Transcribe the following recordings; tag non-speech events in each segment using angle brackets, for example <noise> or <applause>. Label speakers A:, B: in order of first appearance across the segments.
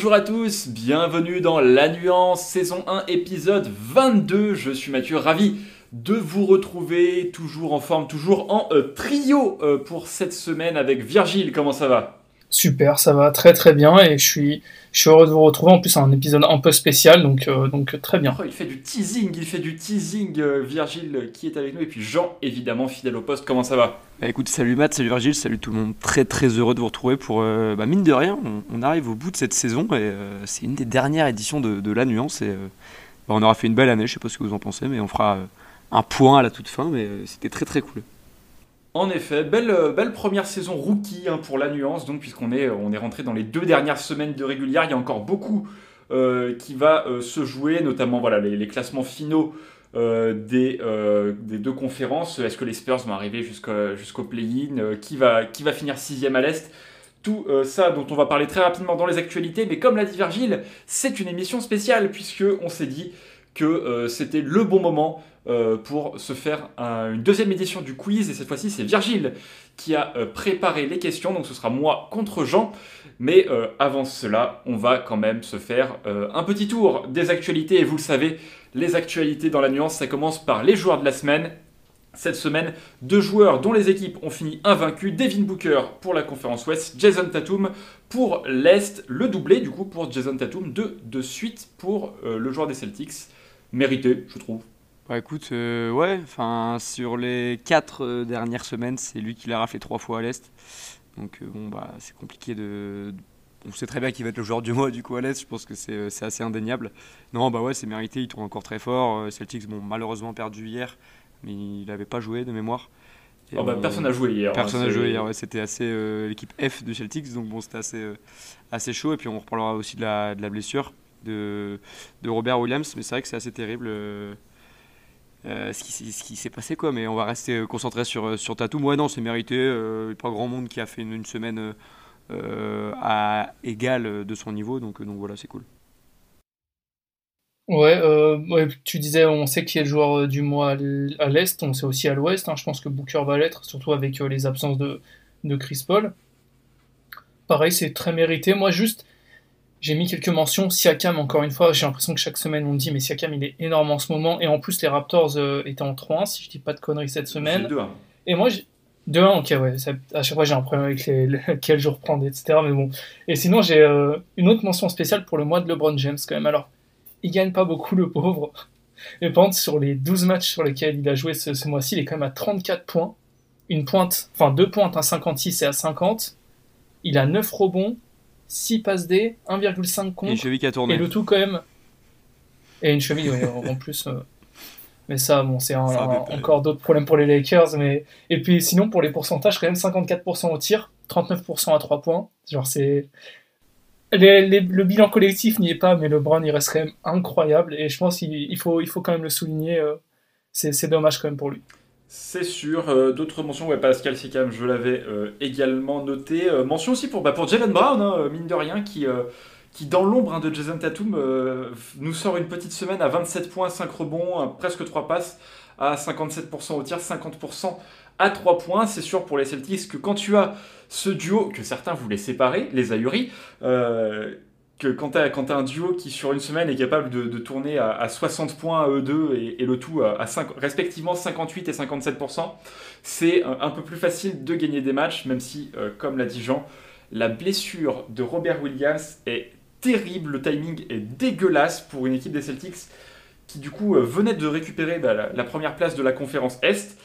A: Bonjour à tous, bienvenue dans La Nuance, saison 1, épisode 22. Je suis Mathieu, ravi de vous retrouver, toujours en forme, toujours en euh, trio euh, pour cette semaine avec Virgile. Comment ça va?
B: Super, ça va très très bien et je suis, je suis heureux de vous retrouver. En plus, un épisode un peu spécial, donc, euh, donc très bien.
A: Oh, il fait du teasing, il fait du teasing, Virgile qui est avec nous et puis Jean, évidemment, fidèle au poste. Comment ça va?
C: Bah, écoute, salut Matt, salut Virgile, salut tout le monde. Très très heureux de vous retrouver pour, bah, mine de rien, on, arrive au bout de cette saison et c'est une des dernières éditions de, La Nuance et bah, on aura fait une belle année, je sais pas ce que vous en pensez, mais on fera un point à la toute fin, mais euh, c'était très très cool.
A: En effet, belle, euh, belle première saison rookie hein, pour la nuance, donc puisqu'on est, on est rentré dans les deux dernières semaines de régulière, il y a encore beaucoup euh, qui va se jouer, notamment voilà, les, classements finaux des, des, deux conférences. Est-ce que les Spurs vont arriver jusqu'au play-in qui, va, qui va finir sixième à l'Est? Tout ça dont on va parler très rapidement dans les actualités, mais comme l'a dit Virgile, c'est une émission spéciale puisque on s'est dit que c'était le bon moment euh, pour se faire une deuxième édition du quiz. Et cette fois-ci, c'est Virgile qui a euh, préparé les questions. Donc ce sera moi contre Jean. Mais euh, avant cela, on va quand même se faire un petit tour des actualités. Et vous le savez, les actualités dans la nuance, ça commence par les joueurs de la semaine. Cette semaine, deux joueurs dont les équipes ont fini invaincus. Devin Booker pour la conférence Ouest, Jason Tatum pour l'Est. Le doublé du coup pour Jason Tatum, deux de suite pour le joueur des Celtics. Mérité, je trouve.
C: Bah écoute, euh, ouais, enfin sur les quatre euh, dernières semaines, c'est lui qui l'a raflé trois fois à l'Est. Donc euh, bon, bah c'est compliqué de. On sait très bien qu'il va être le joueur du mois du coup à l'Est, je pense que c'est assez indéniable. Non, bah ouais, c'est mérité, il tourne encore très fort. Celtics, bon, malheureusement perdu hier, mais il n'avait pas joué de mémoire.
A: Oh bah, personne n'a joué hier.
C: Hein, personne n'a joué hier, ouais, c'était assez l'équipe F de Celtics, donc bon, c'était assez, assez chaud. Et puis on reparlera aussi de la, de la blessure de, de Robert Williams, mais c'est vrai que c'est assez terrible. Euh, ce qui, s'est passé quoi mais on va rester euh, concentré sur, euh, sur Tatum. Ouais non c'est mérité euh, pas grand monde qui a fait une, semaine à égal de son niveau donc, donc voilà c'est cool.
B: Ouais, tu disais on sait qui est le joueur du mois à l'est on sait aussi à l'ouest hein. je pense que Booker va l'être surtout avec les absences de, de Chris Paul. Pareil c'est très mérité. Moi juste j'ai mis quelques mentions. Siakam, encore une fois, j'ai l'impression que chaque semaine on dit, mais Siakam il est énorme en ce moment. Et en plus, les Raptors euh, étaient en 3-1, si je dis pas de conneries cette semaine.
A: 2-1.
B: Et moi, 2-1, ok, ouais. à chaque fois, j'ai un problème avec les, <laughs> quel jour prendre, etc. Mais bon. Et sinon, j'ai euh, une autre mention spéciale pour le mois de LeBron James, quand même. Alors, il gagne pas beaucoup, le pauvre. <laughs> Mais par contre, sur les 12 matchs sur lesquels il a joué ce, ce mois-ci, il est quand même à 34 points. Une pointe, enfin deux pointes à 56 et à 50. Il a 9 rebonds, 6 passes D, 1,5 contre. Et
C: une cheville qui a tourné.
B: Et le tout quand même. Et une cheville, en plus. Euh. Mais ça, bon, c'est encore d'autres problèmes pour les Lakers. Mais... Et puis sinon, pour les pourcentages, quand même 54% au tir, 39% à 3 points. Genre, c'est. le bilan collectif n'y est pas, mais le LeBron, il reste quand même incroyable. Et je pense qu'il faut, il faut quand même le souligner. Euh. C'est dommage quand même pour lui.
A: C'est sûr. Euh, d'autres mentions, ouais, Pascal Siakam, je l'avais euh, également noté. Euh, mention aussi pour, bah, Jalen Brown, hein, mine de rien, qui, qui dans l'ombre hein, de Jason Tatum, nous sort une petite semaine à 27 points, 5 rebonds, presque 3 passes, à 57% au tir, 50% à 3 points. C'est sûr pour les Celtics que quand tu as ce duo, que certains voulaient séparer, les ahuris, quand tu as, un duo qui sur une semaine est capable de, tourner à, 60 points à eux deux et, le tout à, respectivement 58 et 57%, c'est un, peu plus facile de gagner des matchs, même si, euh, comme l'a dit Jean, la blessure de Robert Williams est terrible, le timing est dégueulasse pour une équipe des Celtics qui du coup euh, venait de récupérer bah, la, première place de la conférence Est.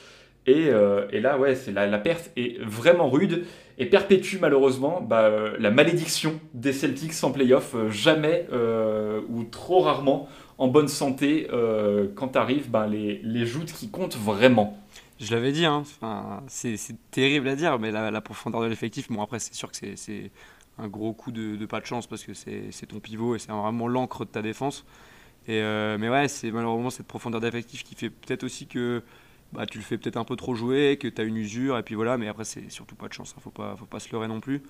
A: Et, euh, là, ouais, la, perte est vraiment rude et perpétue malheureusement bah, euh, la malédiction des Celtics en playoff. Euh, jamais euh, ou trop rarement en bonne santé quand arrivent bah, les, les, joutes qui comptent vraiment.
C: Je l'avais dit, hein, c'est terrible à dire, mais la, profondeur de l'effectif, bon après c'est sûr que c'est un gros coup de, pas de chance parce que c'est ton pivot et c'est vraiment l'encre de ta défense. Et, mais ouais, c'est malheureusement cette profondeur d'effectif qui fait peut-être aussi que bah, tu le fais peut-être un peu trop jouer, que tu as une usure, et puis voilà, mais après, c'est surtout pas de chance, il hein, faut, pas, faut pas se leurrer non plus.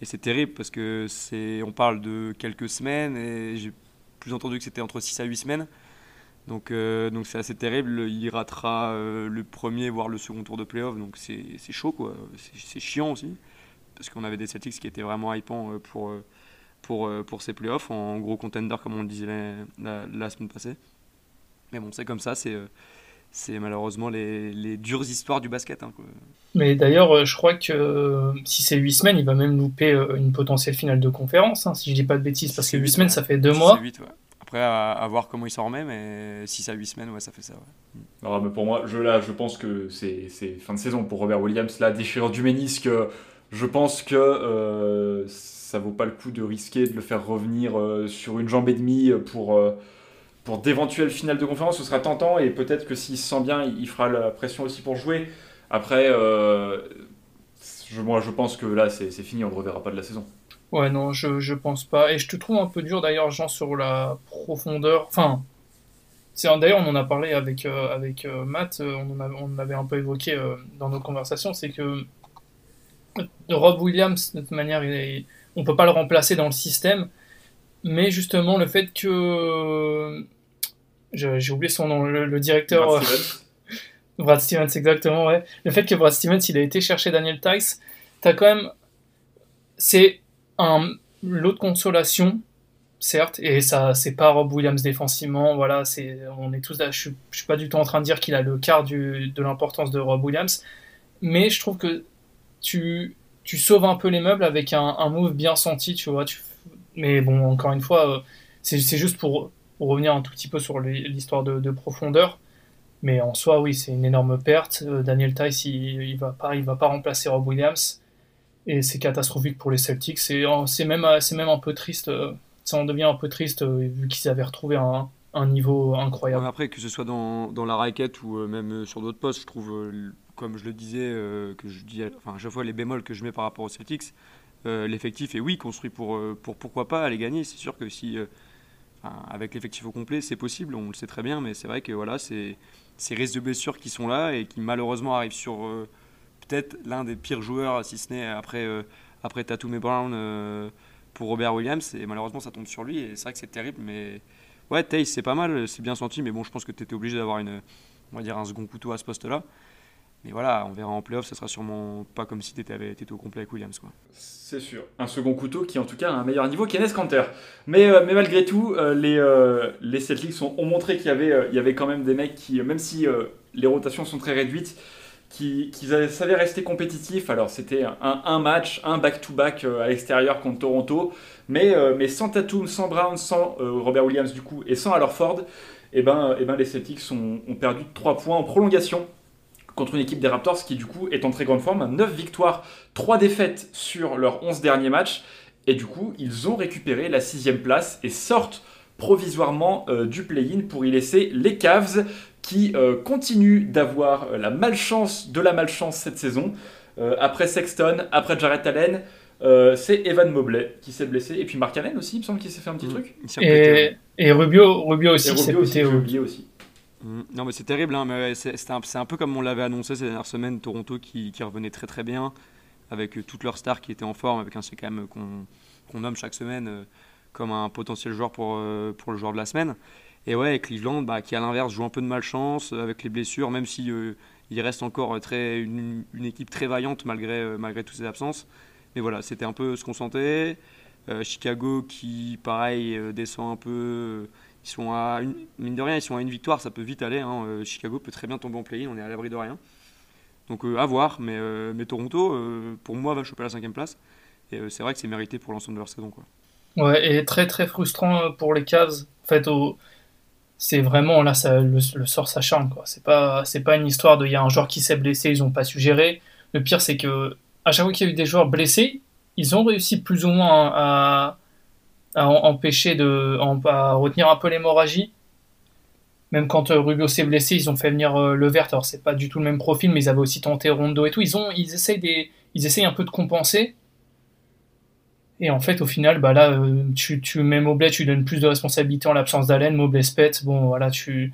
C: Et c'est terrible parce que c'est, on parle de quelques semaines, et j'ai plus entendu que c'était entre 6 à 8 semaines. Donc, euh, donc c'est assez terrible. Il ratera euh, le premier, voire le second tour de playoff. Donc c'est, chaud, quoi. C'est, chiant aussi. Parce qu'on avait des Celtics qui étaient vraiment hypants euh, pour, pour, pour ces playoffs, en gros contender comme on le disait la, semaine passée. Mais bon, c'est comme ça, c'est c'est malheureusement les, les, dures histoires du basket. Hein,
B: Mais d'ailleurs, je crois que si c'est 8 semaines, il va même louper une potentielle finale de conférence, hein, si je dis pas de bêtises, parce que 8 semaines, ça fait 2 mois.
C: 8, ouais. Après, à, voir comment il s'en remet, mais 6 à 8 semaines, ouais, ça fait ça.
A: Ouais. mais pour moi, je, là, je pense que c'est fin de saison pour Robert Williams. La déchirure du ménisque, je pense que euh, ça vaut pas le coup de risquer de le faire revenir euh, sur une jambe et demie pour, euh, pour d'éventuelles finales de conférence. Ce sera tentant et peut-être que s'il se sent bien, il fera la pression aussi pour jouer. Après, je, moi, je pense que là, c'est fini, on ne reverra pas de la saison.
B: Ouais, non, je, je pense pas. Et je te trouve un peu dur d'ailleurs, Jean, sur la profondeur. Enfin, d'ailleurs, on en a parlé avec, euh, avec euh, Matt, euh, on, en avait un peu évoqué dans nos conversations, c'est que Rob Williams, de toute manière, il on peut pas le remplacer dans le système. Mais justement, le fait que. J'ai oublié son nom, le, directeur. Brad Stevens. <laughs> Brad Stevens, exactement, ouais. Le fait que Brad Stevens, il a été chercher Daniel Tice, t'as quand même. C'est un lot de consolation, certes, et ça, c'est pas Rob Williams défensivement. Voilà, c'est, on est tous, je, suis, je suis pas du tout en train de dire qu'il a le quart du, de l'importance de Rob Williams, mais je trouve que tu, tu sauves un peu les meubles avec un, un move bien senti, tu vois. Tu, mais bon, encore une fois, euh, c'est, juste pour, revenir un tout petit peu sur l'histoire de, de, profondeur. Mais en soi, oui, c'est une énorme perte. Euh, Daniel Tice, il, il va pas, il va pas remplacer Rob Williams et c'est catastrophique pour les Celtics. C'est même, même un peu triste, euh, ça en devient un peu triste vu qu'ils avaient retrouvé un, niveau incroyable.
C: après, que ce soit dans, la raquette ou même sur d'autres postes, je trouve, comme je le disais, que je dis, enfin, à chaque fois les bémols que je mets par rapport aux Celtics, l'effectif est oui construit pour, pour pourquoi pas aller gagner. C'est sûr que si, avec l'effectif au complet, c'est possible, on le sait très bien, mais c'est vrai que voilà, c'est ces risques de blessures qui sont là et qui malheureusement arrivent sur peut-être l'un des pires joueurs, si ce n'est après, euh, après Tatum et Brown euh, pour Robert Williams. Et malheureusement, ça tombe sur lui. Et c'est vrai que c'est terrible. Mais ouais, Taze, c'est pas mal, c'est bien senti. Mais bon, je pense que tu étais obligé d'avoir une, on va dire un second couteau à ce poste-là. Mais voilà, on verra en playoff, ça sera sûrement pas comme si tu étais, au complet avec Williams.
A: C'est sûr. Un second couteau qui, en tout cas, a un meilleur niveau qu'Enes Kanter. Mais, euh, mais malgré tout, les, les Celtics ont, montré qu'il y, avait, il y avait quand même des mecs qui, même si les rotations sont très réduites, qui, savaient rester compétitifs. Alors c'était un, match, un back-to-back euh, à l'extérieur contre Toronto, mais, euh, mais sans Tatum, sans Brown, sans euh, Robert Williams du coup, et sans et eh ben, eh ben les Celtics ont, perdu 3 points en prolongation contre une équipe des Raptors qui du coup est en très grande forme, 9 victoires, 3 défaites sur leurs 11 derniers matchs, et du coup ils ont récupéré la sixième place et sortent provisoirement du play-in pour y laisser les Cavs qui euh, continue d'avoir euh, la malchance de la malchance cette saison. Euh, après Sexton, après Jarrett Allen, c'est Evan Mobley qui s'est blessé. Et puis Mark Allen aussi, il me semble qu'il s'est fait un petit mmh. truc.
B: Et, et, Rubio, Rubio aussi.
A: Et Rubio aussi.
C: Non mais c'est terrible, hein, c'est un, peu comme on l'avait annoncé ces dernières semaines, Toronto qui, revenait très très bien, avec toutes leurs stars qui étaient en forme, avec un CKM qu'on nomme chaque semaine comme un potentiel joueur pour, pour le joueur de la semaine. Et ouais, Cleveland, bah, qui à l'inverse joue un peu de malchance euh, avec les blessures, même si euh, il reste encore une, équipe très vaillante malgré, euh, malgré toutes ses absences. Mais voilà, c'était un peu ce qu'on sentait. Chicago qui, pareil, descend un peu. Ils sont à une, mine de rien, ils sont à une victoire, ça peut vite aller. Hein. Chicago peut très bien tomber en play-in, on est à l'abri de rien. Donc à voir, mais, mais Toronto, pour moi, va choper la cinquième place. Et c'est vrai que c'est mérité pour l'ensemble de leur saison.
B: Ouais, et très très frustrant pour les Cavs. En fait, c'est vraiment là ça, le, sort s'acharne. C'est pas pas une histoire de il y a un joueur qui s'est blessé, ils ont pas su gérer. Le pire c'est que à chaque fois qu'il y a eu des joueurs blessés, ils ont réussi plus ou moins à, à empêcher de retenir un peu l'hémorragie. Même quand euh, Rubio s'est blessé, ils ont fait venir euh, le vert. Alors c'est pas du tout le même profil, mais ils avaient aussi tenté Rondo et tout. Ils ont ils essayent des ils essayent un peu de compenser. Et en fait, au final, bah là, euh, tu, mets Mobley, tu donnes plus de responsabilité en l'absence d'Allen. Mobley se pète. Bon, voilà, tu,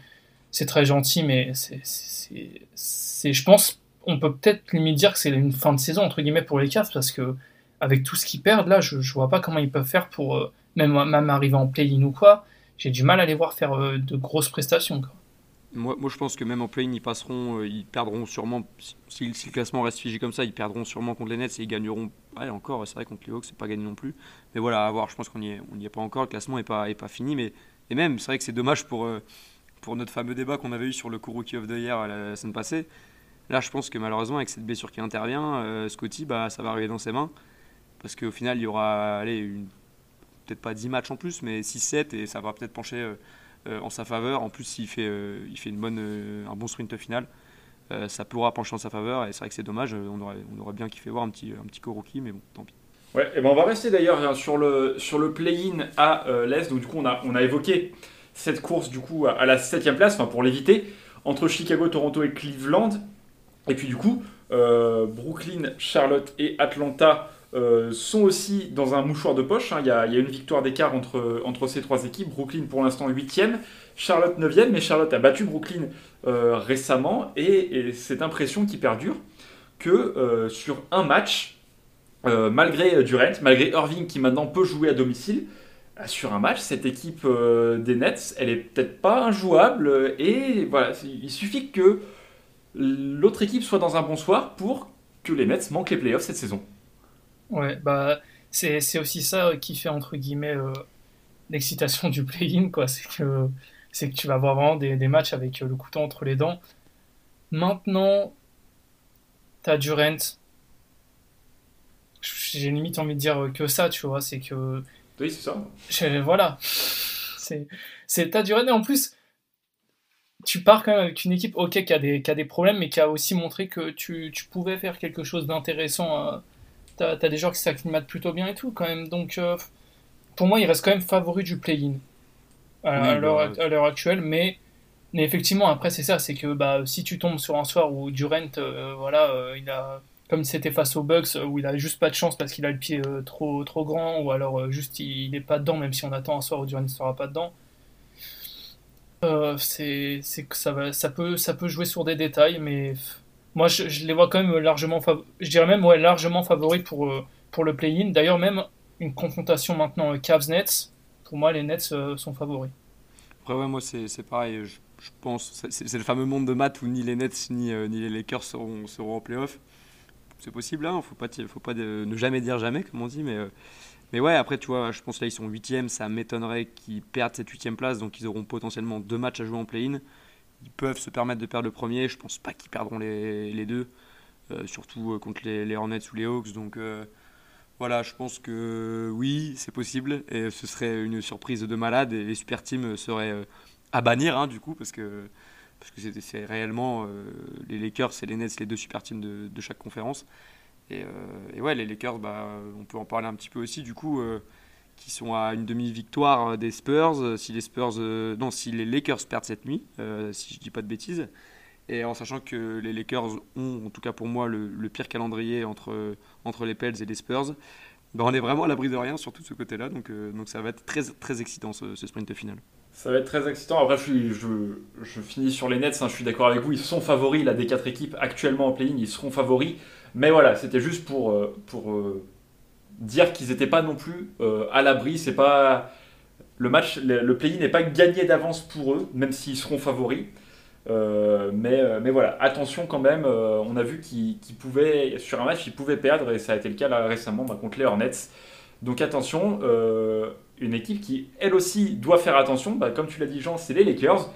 B: c'est très gentil, mais c'est, je pense, on peut peut-être limite dire que c'est une fin de saison entre guillemets pour les Cavs parce que avec tout ce qu'ils perdent là, je, je vois pas comment ils peuvent faire pour même même arriver en play-in ou quoi. J'ai du mal à les voir faire euh, de grosses prestations.
C: Moi, moi, je pense que même en play-in, ils passeront, ils perdront sûrement, si, le classement reste figé comme ça, ils perdront sûrement contre les Nets et ils gagneront ouais, encore, c'est vrai contre les Hawks, c'est pas gagné non plus. Mais voilà, à voir, je pense qu'on n'y est, est pas encore, le classement n'est pas, est pas fini. Mais, et même, c'est vrai que c'est dommage pour, euh, pour notre fameux débat qu'on avait eu sur le Rookie of the Year la, semaine passée. Là, je pense que malheureusement, avec cette blessure qui intervient, euh, Scotty, bah, ça va arriver dans ses mains. Parce qu'au final, il y aura, allez, peut-être pas 10 matchs en plus, mais 6-7, et ça va peut-être pencher en sa faveur. En plus, s'il fait, il fait une bonne, un bon sprint final. Euh, ça pourra pencher en sa faveur. Et c'est vrai que c'est dommage, euh, on aurait, on aurait bien kiffé voir un petit, un petit mais bon, tant pis.
A: Ouais, et ben on va rester d'ailleurs hein, sur le, sur le play-in à euh, l'Est. Donc du coup, on a, on a évoqué cette course du coup à la 7 place, enfin pour l'éviter, entre Chicago, Toronto et Cleveland. Et puis du coup, Brooklyn, Charlotte et Atlanta sont aussi dans un mouchoir de poche. Hein. Il y, a, une victoire d'écart entre, ces trois équipes. Brooklyn pour l'instant 8ème, Charlotte 9ème, mais Charlotte a battu Brooklyn euh, récemment et, cette impression qui perdure que euh, sur un match, euh, malgré Durant, malgré Irving qui maintenant peut jouer à domicile, sur un match, cette équipe des Nets, elle est peut-être pas injouable et voilà, il suffit que l'autre équipe soit dans un bon soir pour que les Nets manquent les playoffs cette saison.
B: Ouais, bah c'est aussi ça qui fait entre guillemets l'excitation du play-in, quoi. C'est que c'est que tu vas avoir vraiment des, des, matchs avec euh, le couteau entre les dents. Maintenant, t'as Durant. J'ai limite envie de dire que ça, tu vois, c'est que.
A: Oui, c'est ça.
B: voilà. C'est t'as Durant et en plus, tu pars quand même avec une équipe, ok, qui a des, qui a des problèmes, mais qui a aussi montré que tu, tu pouvais faire quelque chose d'intéressant. Euh, t'as as des joueurs qui s'acclimatent plutôt bien et tout, quand même. Donc, euh, pour moi, il reste quand même favori du play-in à, bah, à l'heure actuelle, mais, mais effectivement, après, c'est ça, c'est que bah, si tu tombes sur un soir où Durant, euh, voilà, euh, il a, comme c'était face aux Bucks, où il a juste pas de chance parce qu'il a le pied euh, trop, trop grand, ou alors juste il, n'est pas dedans, même si on attend un soir où Durant ne sera pas dedans. c'est que ça, va, ça, peut, ça peut jouer sur des détails, mais moi je, je les vois quand même largement, je dirais même largement favoris pour, pour le play-in. D'ailleurs, même une confrontation maintenant Cavs-Nets, pour moi, les Nets euh, sont favoris.
C: Après, ouais, moi, c'est pareil. Je, pense, c'est le fameux monde de maths où ni les Nets ni, euh, ni les Lakers seront, seront en playoff. C'est possible, hein, faut pas, faut pas ne jamais dire jamais, comme on dit, mais, euh, mais ouais, après, tu vois, je pense là, ils sont 8 ça m'étonnerait qu'ils perdent cette 8 place, donc ils auront potentiellement deux matchs à jouer en play-in. Ils peuvent se permettre de perdre le premier, je pense pas qu'ils perdront les, deux, surtout contre les, les, Hornets ou les Hawks, donc voilà, je pense que oui, c'est possible. Et ce serait une surprise de malade. Et les super teams seraient euh, à bannir hein, du coup parce que parce que c'est réellement euh, les Lakers et les Nets les deux super teams de, chaque conférence. Et, euh, et, ouais les Lakers bah, on peut en parler un petit peu aussi. Du coup qui sont à une demi-victoire des Spurs si les Spurs non si les Lakers perdent cette nuit si je dis pas de bêtises et en sachant que les Lakers ont, en tout cas pour moi, le, pire calendrier entre, entre les Pels et les Spurs, ben on est vraiment à l'abri de rien sur tout ce côté-là. Donc, euh, donc ça va être très, très excitant ce, sprint final.
A: Ça va être très excitant. Après, je, je, finis sur les Nets. Hein, je suis d'accord avec vous. Ils sont favoris là, des quatre équipes actuellement en play-in. Ils seront favoris. Mais voilà, c'était juste pour, euh, pour euh, dire qu'ils n'étaient pas non plus à l'abri. C'est pas le match, le, play-in n'est pas gagné d'avance pour eux, même s'ils seront favoris. Euh, mais, euh, mais voilà, attention quand même, euh, on a vu qu'il pouvait, sur un match, il pouvait perdre, et ça a été le cas là, récemment bah, contre les Hornets. Donc attention, une équipe qui, elle aussi, doit faire attention, bah, comme tu l'as dit Jean, c'est les Lakers,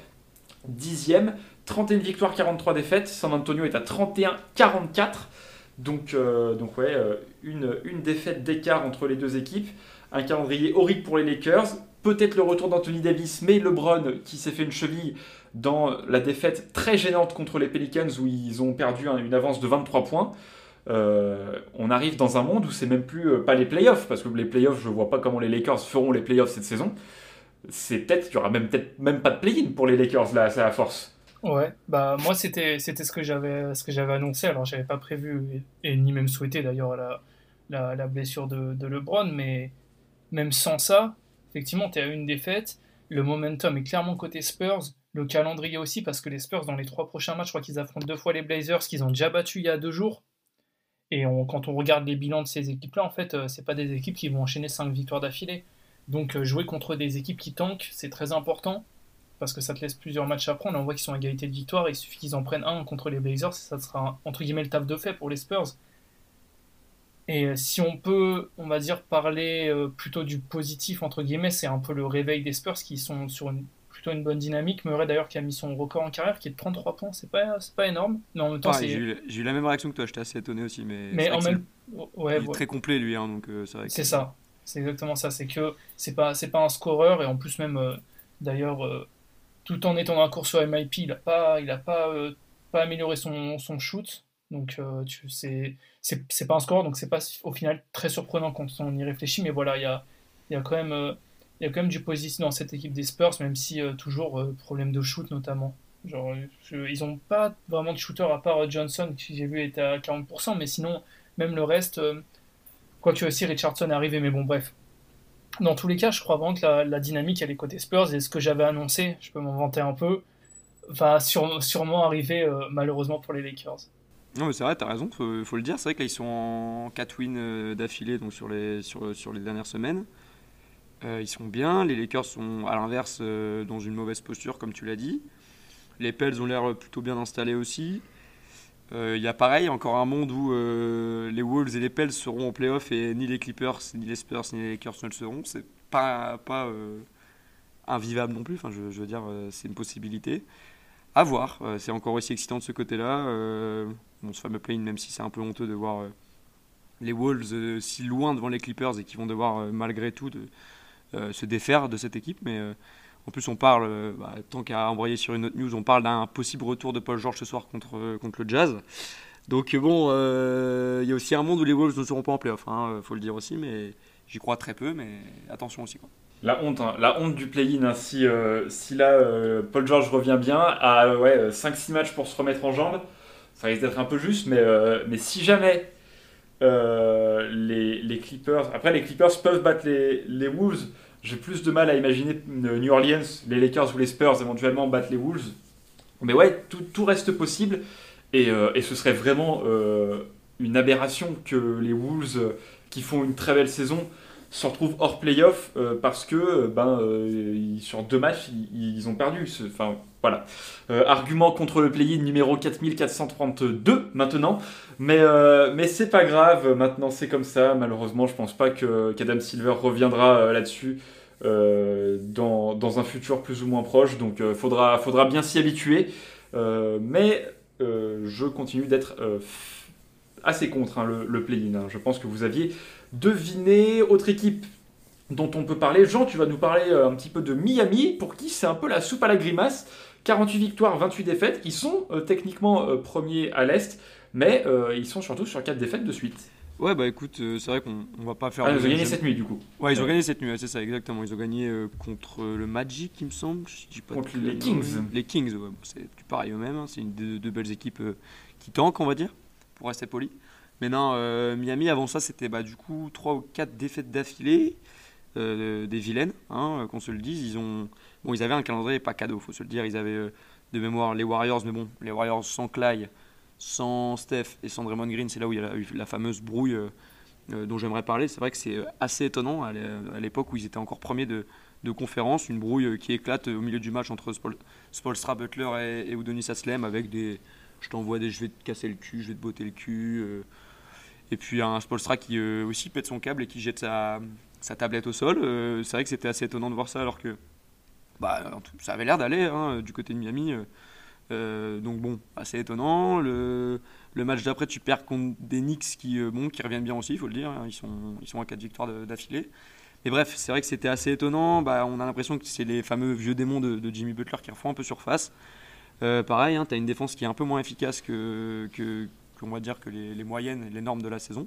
A: dixième, 31 victoires, 43 défaites, San Antonio est à 31-44, donc, donc ouais, une, une défaite d'écart entre les deux équipes, un calendrier horrible pour les Lakers, peut-être le retour d'Anthony Davis, mais LeBron qui s'est fait une cheville dans la défaite très gênante contre les Pelicans où ils ont perdu une avance de 23 points. Euh, on arrive dans un monde où c'est même plus euh, pas les playoffs, parce que les playoffs, je vois pas comment les Lakers feront les playoffs cette saison. C'est peut-être, il y aura même peut-être même pas de play-in pour les Lakers là, c'est à force.
B: Ouais, bah moi c'était c'était ce que j'avais ce que j'avais annoncé. Alors j'avais pas prévu et, ni même souhaité d'ailleurs la, la, blessure de, de LeBron, mais même sans ça, effectivement, tu as une défaite. Le momentum est clairement côté Spurs le calendrier aussi, parce que les Spurs, dans les trois prochains matchs, je crois qu'ils affrontent deux fois les Blazers, qu'ils ont déjà battu il y a deux jours. Et quand on regarde les bilans de ces équipes-là, en fait, euh, c'est pas des équipes qui vont enchaîner cinq victoires d'affilée. Donc euh, jouer contre des équipes qui tankent, c'est très important, parce que ça te laisse plusieurs matchs à prendre. On voit qu'ils sont à égalité de victoire, il suffit qu'ils en prennent un contre les Blazers, ça sera entre guillemets le taf de fait pour les Spurs. Et si on peut, on va dire, parler plutôt du positif, entre guillemets, c'est un peu le réveil des Spurs qui sont sur une plutôt une bonne dynamique. Murray d'ailleurs qui a mis son record en carrière qui est de 33 points, c'est pas, c'est pas énorme. Mais en même temps,
C: j'ai, eu, la même réaction que toi, j'étais assez étonné aussi. Mais,
B: mais en même
C: ouais, il est très complet lui, hein, donc
B: euh,
C: c'est vrai.
B: C'est ça, c'est exactement ça. C'est que c'est pas, c'est pas un scoreur et en plus même euh, d'ailleurs, euh, tout en étant dans la course sur MIP, il a pas, il a pas, pas amélioré son, shoot. Donc tu, c'est, pas un scoreur, donc c'est pas au final très surprenant quand on y réfléchit. Mais voilà, il y a, y a quand même il y a quand même du positif dans cette équipe des Spurs, même si euh, toujours euh, problème de shoot notamment. Genre, ils n'ont pas vraiment de shooter à part euh, Johnson, qui j'ai vu était à 40%, mais sinon, même le reste, quoi que aussi Richardson arrivé, mais bon, bref. Dans tous les cas, je crois vraiment que la, dynamique, elle est côté Spurs, et ce que j'avais annoncé, je peux m'en vanter un peu, va sûrement arriver malheureusement pour les Lakers.
C: Non, mais c'est vrai, t'as raison, faut, faut le dire. C'est vrai qu'ils sont en 4 wins d'affilée donc sur les, sur, sur les dernières semaines. Euh, ils sont bien. Les Lakers sont à l'inverse euh, dans une mauvaise posture, comme tu l'as dit. Les Pels ont l'air plutôt bien installés aussi. Il euh, y a pareil, encore un monde où les Wolves et les Pels seront en playoff et ni les Clippers, ni les Spurs, ni les Lakers ne le seront. C'est pas, pas invivable non plus. Enfin, je, veux dire, c'est une possibilité. À voir. c'est encore aussi excitant de ce côté-là. bon, ce fameux play même si c'est un peu honteux de voir les Wolves si loin devant les Clippers et qui vont devoir malgré tout euh, se défaire de cette équipe. Mais euh, en plus, on parle, euh, bah, tant qu'à envoyer sur une autre news, on parle d'un possible retour de Paul George ce soir contre, contre le Jazz. Donc bon, il y a aussi un monde où les Wolves ne seront pas en playoff, il hein, faut le dire aussi, mais j'y crois très peu, mais attention aussi.
A: La honte, hein, la honte du play-in. Hein. si, si, là, Paul George revient bien, à ouais, 5-6 matchs pour se remettre en jambes, ça risque d'être un peu juste, mais, mais si jamais les, les, Clippers, après les Clippers peuvent battre les, les Wolves, j'ai plus de mal à imaginer New Orleans, les Lakers ou les Spurs éventuellement battre les Wolves. Mais ouais, tout, reste possible. Et, euh, et, ce serait vraiment euh, une aberration que les Wolves, euh, qui font une très belle saison, se retrouvent hors playoff parce que ben, sur deux matchs, ils, ont perdu. Enfin, voilà. argument contre le play-in numéro 4432 maintenant. Mais, mais c'est pas grave, maintenant c'est comme ça. Malheureusement, je pense pas qu'Adam Silver reviendra là-dessus. Euh, dans, un futur plus ou moins proche. Donc euh, faudra, faudra bien s'y habituer. Euh, mais je continue d'être assez contre hein, le, play-in. Hein. Je pense que vous aviez deviné. Autre équipe dont on peut parler. Jean, tu vas nous parler un petit peu de Miami, pour qui c'est un peu la soupe à la grimace. 48 victoires, 28 défaites. Ils sont techniquement premiers à l'Est, mais ils sont surtout sur 4 défaites de suite.
C: Ouais, bah écoute, euh, c'est vrai qu'on on va pas faire.
A: Ah, ils ont gagné cette nuit du coup.
C: Ouais, ils ont gagné cette nuit, c'est ça, exactement. Ils ont gagné euh, contre le Magic, il me semble.
A: contre les Kings.
C: Les Kings, ouais, c'est pareil eux-mêmes. Hein. C'est une de deux belles équipes euh, qui tankent, on va dire, pour rester poli. Mais non, Miami, avant ça, c'était bah, du coup 3 ou 4 défaites d'affilée. des vilaines, hein, qu'on se le dise. Ils, ont... bon, ils avaient un calendrier pas cadeau, faut se le dire. Ils avaient de mémoire les Warriors, mais bon, les Warriors sans Clay sans Steph et sans Draymond Green, c'est là où il y a eu la fameuse brouille euh, euh, dont j'aimerais parler. C'est vrai que c'est euh, assez étonnant à l'époque où ils étaient encore premiers de, conférence, une brouille qui éclate au milieu du match entre Spolstra, Butler et, et Udonis Aslem avec des je t'envoie des je vais te casser le cul, je vais te botter le cul. et puis un Spolstra qui aussi pète son câble et qui jette sa, tablette au sol. c'est vrai que c'était assez étonnant de voir ça alors que bah, ça avait l'air d'aller hein, du côté de Miami. Euh, donc bon, assez étonnant. Le, match d'après, tu perds contre des Knicks qui, euh, bon, qui reviennent bien aussi, il faut le dire. Hein. Ils, sont, ils sont à 4 victoires d'affilée. Mais bref, c'est vrai que c'était assez étonnant. Bah, on a l'impression que c'est les fameux vieux démons de, Jimmy Butler qui refont un peu surface. Euh, pareil, hein, tu as une défense qui est un peu moins efficace que, qu'on va dire que les, les, moyennes, les normes de la saison.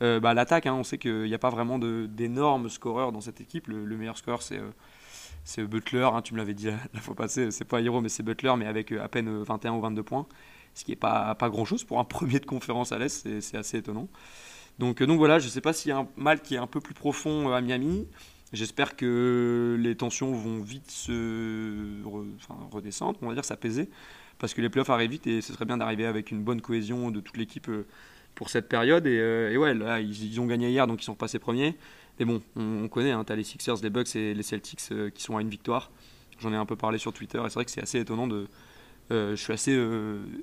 C: bah, L'attaque, hein, on sait qu'il n'y a pas vraiment d'énormes scoreurs dans cette équipe. Le, le meilleur scoreur, c'est c'est Butler, hein, tu me l'avais dit la, fois passée, c'est pas Hero mais c'est Butler, mais avec euh, à peine 21 euh, ou 22 points, ce qui n'est pas, pas grand chose pour un <laughs> premier de conférence à l'Est, c'est assez étonnant. Donc, euh, donc voilà, je ne sais pas s'il y a un mal qui est un peu plus profond à Miami. J'espère que les tensions vont vite se redescendre, on va dire s'apaiser, parce que les playoffs arrivent vite et ce serait bien d'arriver avec une bonne cohésion de toute l'équipe pour cette période. Et, ouais, là, ils, ils, ont gagné hier, donc ils sont passés premiers. Mais bon, on, connaît, hein, tu as les Sixers, les Bucks et les Celtics euh, qui sont à une victoire. J'en ai un peu parlé sur Twitter et c'est vrai que c'est assez étonnant de, je suis assez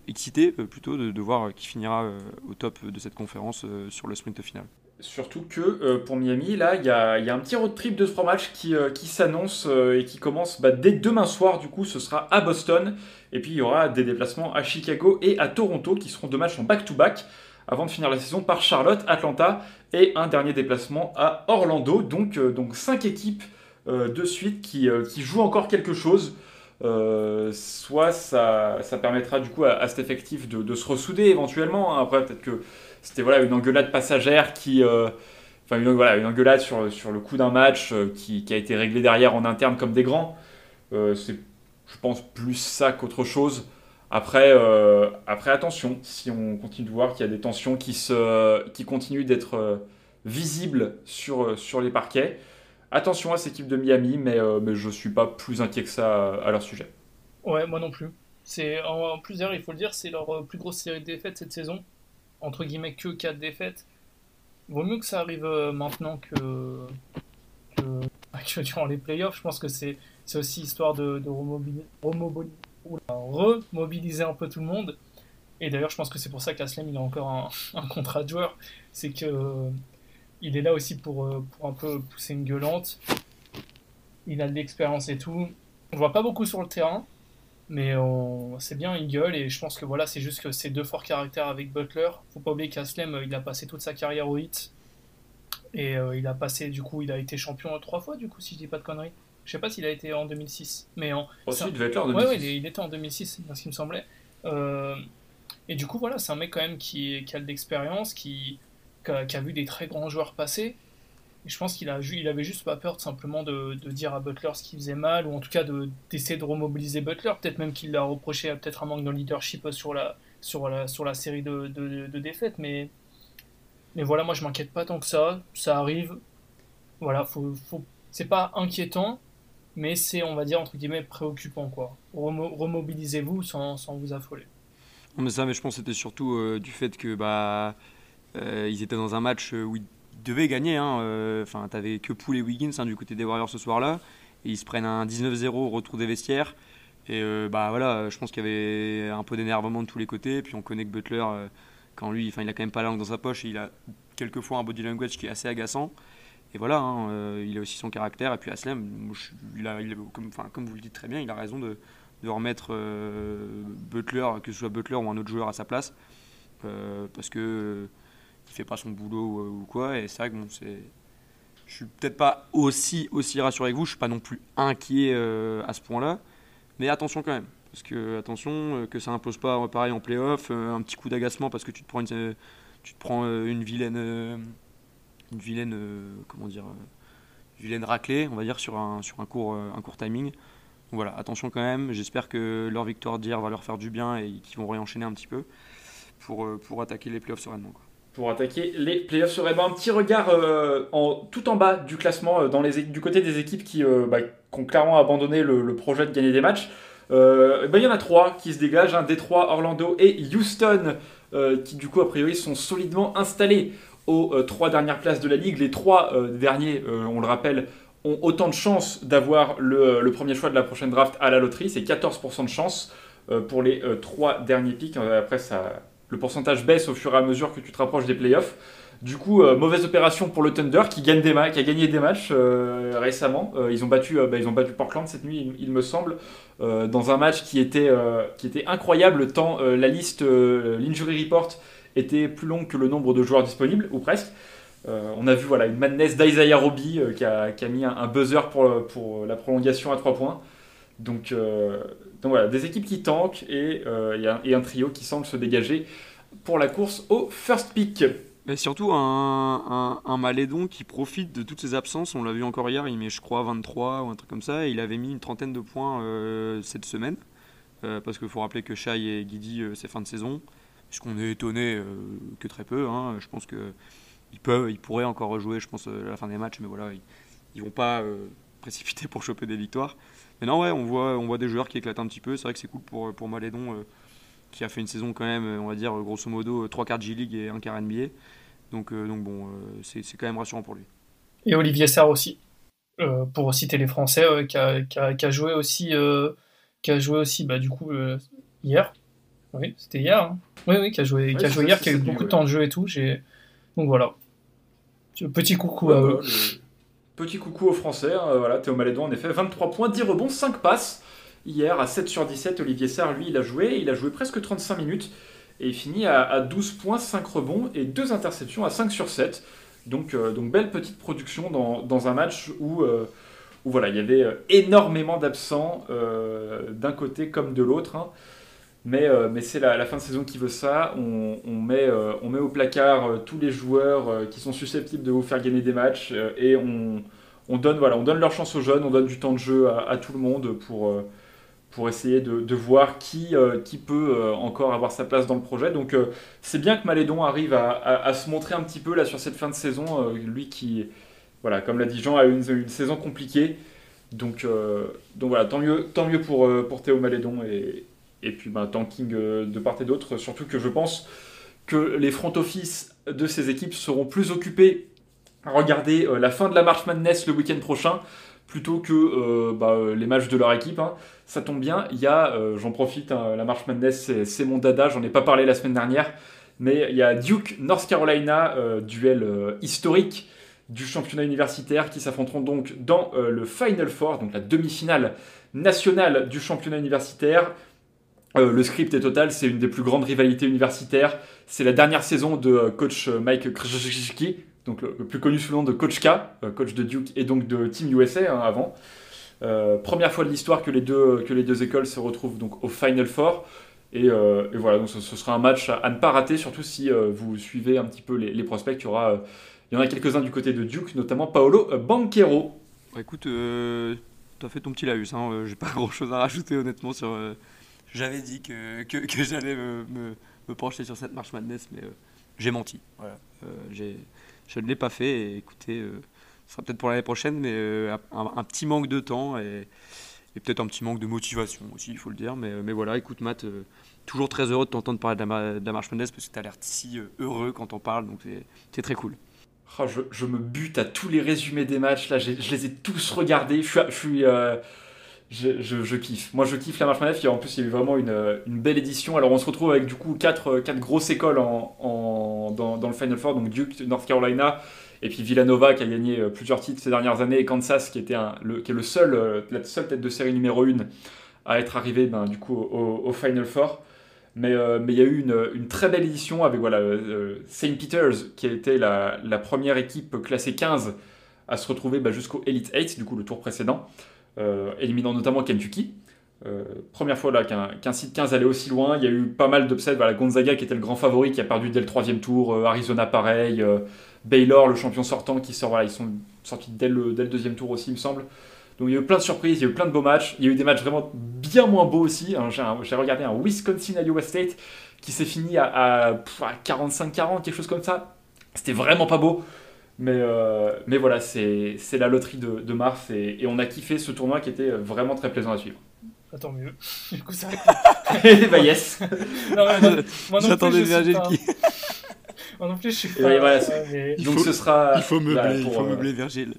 C: excité plutôt de, voir qui finira au top de cette conférence sur le sprint final.
A: Surtout que pour Miami, là, il y a, un petit road trip de trois matchs qui, qui s'annonce et qui commence bah, dès demain soir. Du coup, ce sera à Boston. Et puis, il y aura des déplacements à Chicago et à Toronto qui seront deux matchs en back-to-back avant de finir la saison par Charlotte, Atlanta et un dernier déplacement à Orlando. Donc, donc cinq équipes de suite qui, qui, jouent encore quelque chose. soit ça, ça, permettra du coup à, cet effectif de, se ressouder éventuellement. Hein. Après, peut-être que c'était voilà, une engueulade passagère qui. Euh, enfin, une, voilà, une engueulade sur, sur le coup d'un match euh, qui, a été réglé derrière en interne comme des grands. Euh, c'est, je pense, plus ça qu'autre chose. Après, après, attention, si on continue de voir qu'il y a des tensions qui, se, qui continuent d'être visibles sur, sur les parquets, attention à cette équipe de Miami, mais, mais je ne suis pas plus inquiet que ça à leur sujet.
B: Ouais, moi non plus. C'est, en, plus, d'ailleurs, il faut le dire, c'est leur plus grosse série de défaites cette saison entre guillemets que 4 défaites. Vaut mieux que ça arrive euh, maintenant que, que, <laughs> durant les playoffs. Je pense que c'est aussi histoire de, de remobiliser, un peu tout le monde. Et d'ailleurs, je pense que c'est pour ça qu'Aslem il a encore <laughs> un, contrat de joueur. C'est que euh, il est là aussi pour, euh, un peu pousser une gueulante. Il a de l'expérience et tout. On voit pas beaucoup sur le terrain, mais c'est bien, il gueule et je pense que voilà, c'est juste que c'est deux forts caractères avec Butler. Faut pas oublier qu'Aslem, euh, il a passé toute sa carrière au hit. Et il a passé, du coup, il a été champion trois fois, du coup, si je dis pas de conneries. Je sais pas s'il a été en 2006. Mais en.
A: Aussi, il devait être là en 2006.
B: Ouais, ouais, il, était en 2006, c'est ce qui me semblait. Euh, et du coup, voilà, c'est un mec quand même qui, qui a de l'expérience, qui, qui, a vu des très grands joueurs passer je pense qu'il a, il avait juste pas peur simplement de, de, dire à Butler ce qui faisait mal, ou en tout cas d'essayer de, remobiliser Butler. Peut-être même qu'il l'a reproché à peut-être un manque de leadership sur la, sur la, sur la série de, de défaites. Mais, mais voilà, moi je m'inquiète pas tant que ça. Ça arrive. Voilà, faut, faut, c'est pas inquiétant, mais c'est, on va dire, entre guillemets, préoccupant. quoi. remobilisez-vous sans, sans, vous affoler.
C: Mais ça, mais je pense que c'était surtout euh, du fait que bah, euh, ils étaient dans un match où ils devait gagner. Hein, euh, enfin, t'avais que Poole et Wiggins hein, du côté des Warriors ce soir-là. Ils se prennent un 19-0 au retour des vestiaires. Et euh, bah voilà, je pense qu'il y avait un peu d'énervement de tous les côtés. Puis on connaît que Butler, euh, quand lui, il a quand même pas la langue dans sa poche, et il a quelquefois un body language qui est assez agaçant. Et voilà, hein, il a aussi son caractère. Et puis Aslem, comme, vous le dites très bien, il a raison de, remettre Butler, que ce soit Butler ou un autre joueur à sa place. parce que il fait pas son boulot ou, quoi. Et c'est vrai que bon, c'est. Je suis peut-être pas aussi, rassuré que vous, je suis pas non plus inquiet euh, à ce point-là. Mais attention quand même. Parce que, attention, euh, que ça impose pas pareil en playoff, euh, un petit coup d'agacement parce que tu te prends une, tu te prends une vilaine. Une vilaine. comment dire vilaine raclée, on va dire, sur un, sur un, court, un court timing. voilà, attention quand même. J'espère que leur victoire d'hier va leur faire du bien et qu'ils vont réenchaîner un petit peu pour, pour attaquer les playoffs sereinement. Quoi
A: pour attaquer les playoffs serait un petit regard euh, en, tout en bas du classement euh, dans les, du côté des équipes qui, euh, bah, ont clairement abandonné le, projet de gagner des matchs. Bah, il y en a trois qui se dégagent, hein, Détroit, Orlando et Houston, qui du coup a priori sont solidement installés aux trois dernières places de la ligue. Les trois derniers, on le rappelle, ont autant de chances d'avoir le, premier choix de la prochaine draft à la loterie. C'est 14% de chance pour les trois derniers pics. Après, ça, le pourcentage baisse au fur et à mesure que tu te rapproches des playoffs. Du coup, euh, mauvaise opération pour le Thunder qui, gagne des qui a gagné des matchs euh, récemment. Euh, ils, ont battu, bah, ils ont battu Portland cette nuit, il, me semble, dans un match qui était, qui était incroyable tant la liste, l'injury report était plus longue que le nombre de joueurs disponibles, ou presque. on a vu voilà, une madness d'Isaiah Roby qui a, qui, a, mis un, buzzer pour, pour la prolongation à 3 points. Donc, donc voilà, des équipes qui tankent et, euh, et, un, trio qui semble se dégager pour la course au first pick.
C: Mais surtout un, un, Malédon qui profite de toutes ses absences. On l'a vu encore hier, il met je crois 23 ou un truc comme ça. Et il avait mis une trentaine de points euh, cette semaine. Euh, parce qu'il faut rappeler que Shai et Guidi, c'est fin de saison. Puisqu'on est étonné que très peu. Hein. Je pense qu'ils peuvent, ils pourraient encore rejouer, je pense, à la fin des matchs. Mais voilà, ils ne vont pas <laughs> précipiter pour choper des victoires. Mais non, ouais, on voit, on voit des joueurs qui éclatent un petit peu. C'est vrai que c'est cool pour, pour Malédon, euh, qui a fait une saison quand même, on va dire, grosso modo, 3 quarts G-League et un quart NBA. Donc, euh, donc bon, euh, c'est quand même rassurant pour lui.
B: Et Olivier Sarr aussi, pour citer les Français, qui a, qui, a, qui, a, joué aussi, qui a joué aussi bah, du coup, Hier. Oui, c'était hier. Hein. Oui, oui, qui a joué, qui a joué hier, qui a eu beaucoup de temps de jeu et tout. Donc voilà. Petit coucou à eux.
A: Petit coucou aux Français. Hein, voilà, Théo Malédon, en effet, 23 points, 10 rebonds, 5 passes. Hier, à 7 sur 17, Olivier Sarr, lui, il a joué. Il a joué presque 35 minutes. Et il finit à, 12 points, 5 rebonds et 2 interceptions à 5 sur 7. Donc, euh, donc belle petite production dans, dans un match où, euh, où, voilà, il y avait euh, énormément d'absents d'un côté comme de l'autre. Hein. Mais, mais c'est la, fin de saison qui veut ça. On, on met, au placard tous les joueurs qui sont susceptibles de vous faire gagner des matchs et on, on, donne, leur chance aux jeunes, on donne du temps de jeu à, tout le monde pour essayer de, voir qui, euh, peut euh, encore avoir sa place dans le projet. Donc euh, c'est bien que Malédon arrive à, se montrer un petit peu là sur cette fin de saison, lui qui, comme l'a dit Jean, a eu une, saison compliquée. Donc, tant mieux, pour, Théo Malédon et puis ben, tanking de part et d'autre, surtout que je pense que les front office de ces équipes seront plus occupés à regarder la fin de la March Madness le week-end prochain plutôt que bah, les matchs de leur équipe. Hein ça tombe bien, il y a, euh, j'en profite, hein, la March Madness, c'est mon dada, j'en ai pas parlé la semaine dernière, mais il y a Duke, North Carolina, euh, duel euh, historique du championnat universitaire qui s'affronteront donc dans le Final Four, donc la demi-finale nationale du championnat universitaire. Le script est total, c'est une des plus grandes rivalités universitaires. C'est la dernière saison de coach Mike Krzyzewski, donc le, plus connu sous le nom de Coach K, coach de Duke et donc de Team USA hein, avant. Euh, première fois de l'histoire que, les deux, écoles se retrouvent donc au Final Four. Et, euh, voilà, donc ce, sera un match à, ne pas rater, surtout si euh, vous suivez un petit peu les, prospects. Il y, aura, il y en a quelques-uns du côté de Duke, notamment Paolo Banquero.
C: Bah, écoute, tu as fait ton petit laus. Hein, J'ai pas <laughs> grand-chose à rajouter honnêtement sur. J'avais dit que, que, que j'allais me, me, pencher sur cette marche Madness, mais j'ai menti. Voilà. je ne l'ai pas fait. Et écoutez, ce sera peut-être pour l'année prochaine, mais euh, un, petit manque de temps et, peut-être un petit manque de motivation aussi, il faut le dire. Mais, mais voilà, écoute Matt, euh, toujours très heureux de t'entendre parler de la, marche Mendes parce que tu as l'air si euh, heureux quand on parle, donc c'est très cool.
A: Oh, je, me bute à tous les résumés des matchs, là, je les ai tous regardés, je suis... Je, je, kiffe. Moi, je kiffe la marche manève. En plus, il y a eu vraiment une, belle édition. Alors, on se retrouve avec du coup quatre, quatre grosses écoles dans, le Final Four. Donc, Duke, North Carolina, et puis Villanova qui a gagné euh, plusieurs titres ces dernières années, et Kansas qui, était le, est seul, euh, la seule tête de série numéro 1 à être arrivé ben, du coup au, Final Four. Mais, euh, il y a eu une, très belle édition avec voilà, St. Peter's qui a été la, la, première équipe classée 15 à se retrouver ben, jusqu'au Elite 8, du coup le tour précédent, éliminant notamment Kentucky. première fois là qu'un site 15 allait aussi loin. Il y a eu pas mal d'upsets. Voilà, Gonzaga qui était le grand favori, qui a perdu dès le troisième tour. Arizona pareil. Baylor, le champion sortant, qui sort, voilà, ils sont sortis dès le, dès le deuxième tour aussi, il me semble. Donc il y a eu plein de surprises, il y a eu plein de beaux matchs. Il y a eu des matchs vraiment bien moins beaux aussi. Hein, j'ai regardé un Wisconsin-Iowa State qui s'est fini à, 45-40, quelque chose comme ça. C'était vraiment pas beau. Mais, euh, mais voilà, c'est la loterie de, mars et, on a kiffé ce tournoi qui était vraiment très plaisant à suivre.
B: Attends mieux. <laughs> Du coup, ça. <laughs>
A: bah yes. <laughs>
C: J'attendais Virgile qui.
B: Moi non plus, je suis pas.
A: Voilà, Donc ce sera.
C: Il faut meubler, il faut meubler Virgile.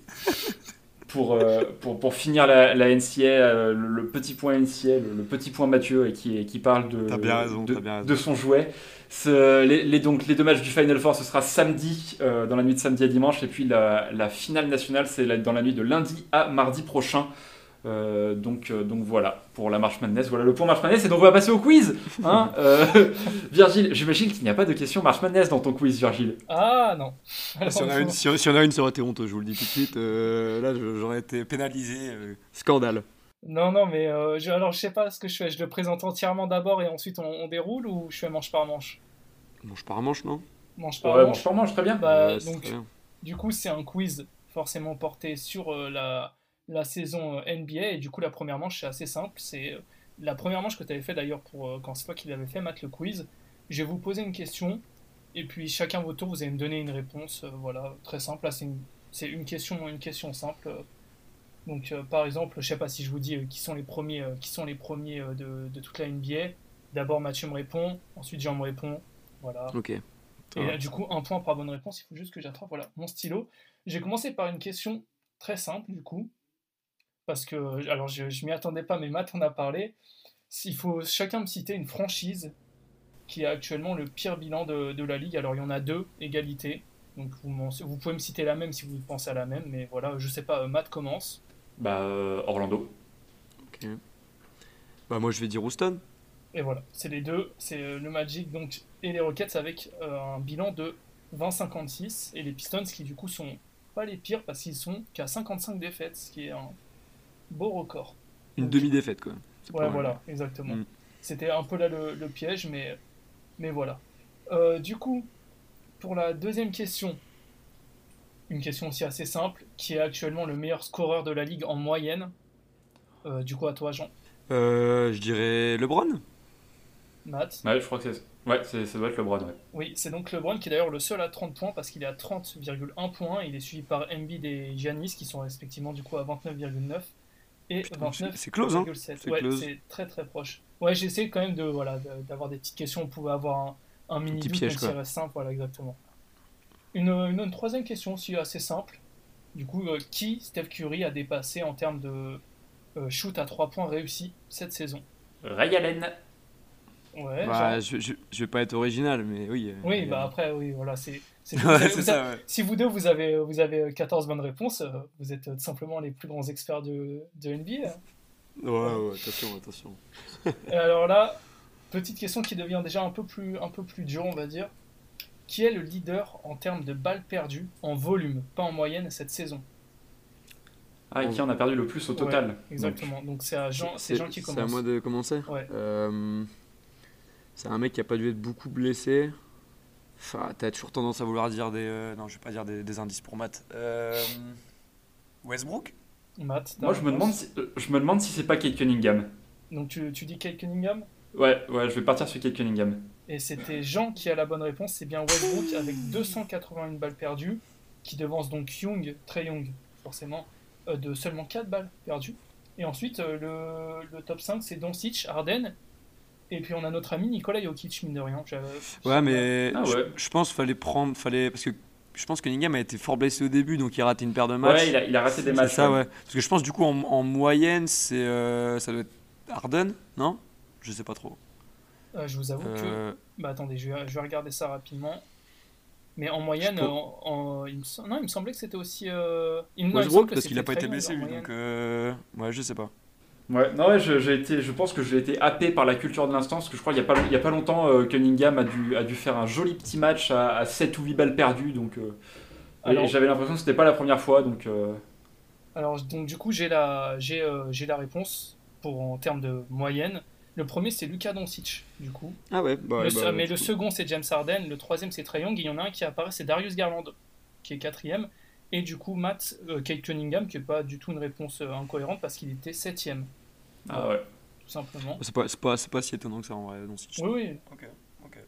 A: Pour, euh, pour, pour, finir la, la NCA, euh, le, petit point NCA, le, petit point Mathieu qui, qui parle de, de, de, son jouet. Ce, les, les, donc, les deux matchs du Final Four, ce sera samedi, euh, dans la nuit de samedi à dimanche, et puis la, la finale nationale, c'est dans la nuit de lundi à mardi prochain. Euh, donc, euh, donc voilà, pour la Marche Madness, voilà le point Marche Madness, et donc on va passer au quiz. Hein <laughs> euh, <laughs> Virgile, j'imagine qu'il n'y a pas de question Marche Madness dans ton quiz, Virgile.
B: Ah non.
C: si, on a une, si, on a une, ça aurait été honteux, je vous le dis tout de suite. là, j'aurais été pénalisé. scandale.
B: Non, non, mais je, alors je sais pas ce que je fais. Je le présente entièrement d'abord et ensuite on, déroule ou je fais manche par manche?
C: Manche par manche, non?
B: Manche par
A: ouais,
B: manche.
A: manche par manche, très bien.
B: Bah, donc, du coup, c'est un quiz forcément porté sur la la saison euh, NBA. Et du coup, la première manche, c'est assez simple. C'est euh, la première manche que tu avais fait d'ailleurs pour euh, quand c'est toi qui l'avais fait, Matt, le quiz. Je vais vous poser une question. Et puis chacun votre tour, vous allez me donner une réponse. voilà, très simple. Là, c'est une, une, question, une question simple. Donc, par exemple, je sais pas si je vous dis qui sont les premiers, qui sont les premiers de, de, toute la NBA. D'abord, Mathieu me répond. Ensuite, Jean me répond. Voilà.
C: Ok.
B: Et là, du coup, un point par bonne réponse. Il faut juste que j'attrape voilà, mon stylo. J'ai commencé par une question très simple, du coup parce que, alors je, je m'y attendais pas, mais Matt en a parlé. il faut chacun me citer une franchise qui a actuellement le pire bilan de, de la ligue. Alors il y en a deux, égalité. Donc vous, vous, pouvez me citer la même si vous pensez à la même, mais voilà, je sais pas, Matt commence.
A: Bah, euh, Orlando.
C: Ok. Bah, moi je vais dire Houston.
B: Et voilà, c'est les deux, c'est euh, le Magic donc, et les Rockets avec euh, un bilan de 20-56, et les Pistons qui du coup sont pas les pires parce qu'ils sont qu'à 55 défaites, ce qui est un beau record.
C: Une demi-défaite quoi.
B: Ouais, voilà, exactement. Mm. C'était un peu là le, le, piège, mais, mais voilà. du coup, pour la deuxième question, une question aussi assez simple, qui est actuellement le meilleur scoreur de la ligue en moyenne. Euh, du coup, à toi, Jean.
C: Euh, je dirais LeBron.
B: Matt.
A: Ouais, je crois que c'est. Ouais, ça doit être LeBron, ouais.
B: Oui, c'est donc LeBron qui est d'ailleurs le seul à 30 points parce qu'il est à 30,1 points. Il est suivi par Embiid et Giannis qui sont respectivement du coup à 29,9 et 29,7.
C: C'est close, hein
B: C'est ouais, c'est très très proche. Ouais, j'essaie quand même de voilà d'avoir des petites questions. On pouvait avoir un, un mini doute, piège, reste simple, voilà, exactement. Une, une, troisième question aussi assez simple. Du coup, euh, qui Steph Curry a dépassé en termes de euh, shoot à 3 points réussi cette saison?
A: Ray Allen.
B: Ouais,
C: bah, je, je, vais pas être original, mais oui.
B: Euh, oui, bah après, oui, voilà, c'est. <laughs>
C: ouais, ça, ouais.
B: Si vous deux, vous avez, vous avez 14 bonnes réponses, vous êtes tout simplement les plus grands experts de, de NBA.
C: Ouais, ouais, attention, attention.
B: Et alors là, Petite question qui devient déjà un peu plus, un peu plus dur, on va dire. Qui est le leader en termes de balles perdues en volume, pas en moyenne, cette saison?
A: Ah, et qui en a perdu le plus au total
B: Exactement. Donc c'est à Jean, c'est Jean qui commence.
C: C'est à moi de commencer?
B: Ouais.
C: Euh, c'est un mec qui a pas dû être beaucoup blessé. Enfin, t'as toujours tendance à vouloir dire des. Euh, non, je vais pas dire des, indices pour Matt. Euh, Westbrook?
B: Matt
A: Moi, je me, demande si, je me demande si c'est pas Kate Cunningham.
B: Donc tu, tu dis Kate Cunningham?
A: Ouais, ouais, je vais partir sur Kate Cunningham.
B: Et c'était Jean qui a la bonne réponse, c'est bien Westbrook avec 281 balles perdues, qui devance donc Young, très Young, forcément, euh, de seulement 4 balles perdues. Et ensuite, euh, le, le, top 5, c'est Doncic, Arden, et puis on a notre ami Nicolas Jokic, mine de rien.
C: Ouais, mais ah Je, pense qu'il fallait prendre, fallait, parce que je pense que Cunningham a été fort blessé au début, donc il a raté une paire de matchs.
A: Ouais, il a, il a raté des matchs.
C: ça, ouais. Parce que je pense du coup en, en moyenne, c'est euh, ça doit être Arden, non? Je sais pas trop.
B: Euh, je vous avoue que. Euh, bah attendez, je vais, je vais, regarder ça rapidement. Mais en moyenne, en, il me... non, il me semblait que c'était aussi. Euh...
C: Il... Non, Westbrook, parce qu'il a pas été blessé, lui, donc. Euh... Ouais, je sais pas.
A: Ouais, non, ouais, je, été, je pense que j'ai été happé par la culture de l'instant, parce que je crois qu'il n'y a, pas, il y a pas longtemps, euh, Cunningham a dû, a dû faire un joli petit match à, à 7 ou 8 balles perdues, donc j'avais l'impression que c'était pas la première fois, donc...
B: Alors, donc du coup, j'ai la, j'ai, la réponse pour, en termes de moyenne. Le premier, c'est Lucas Doncic, du coup.
C: Ah ouais, bah,
B: bah Mais le second, c'est James Harden. Le troisième, c'est Trae Young. Et il y en a un qui apparaît, c'est Darius Garland, qui est quatrième. Et du coup, Matt euh, Kate Cunningham, qui n'est pas du tout une réponse euh, incohérente parce qu'il était septième.
A: Ah ouais.
B: Tout simplement.
C: C'est pas, pas, pas, si étonnant que ça en vrai,
B: Doncic. Oui, oui.
C: Ok, ok.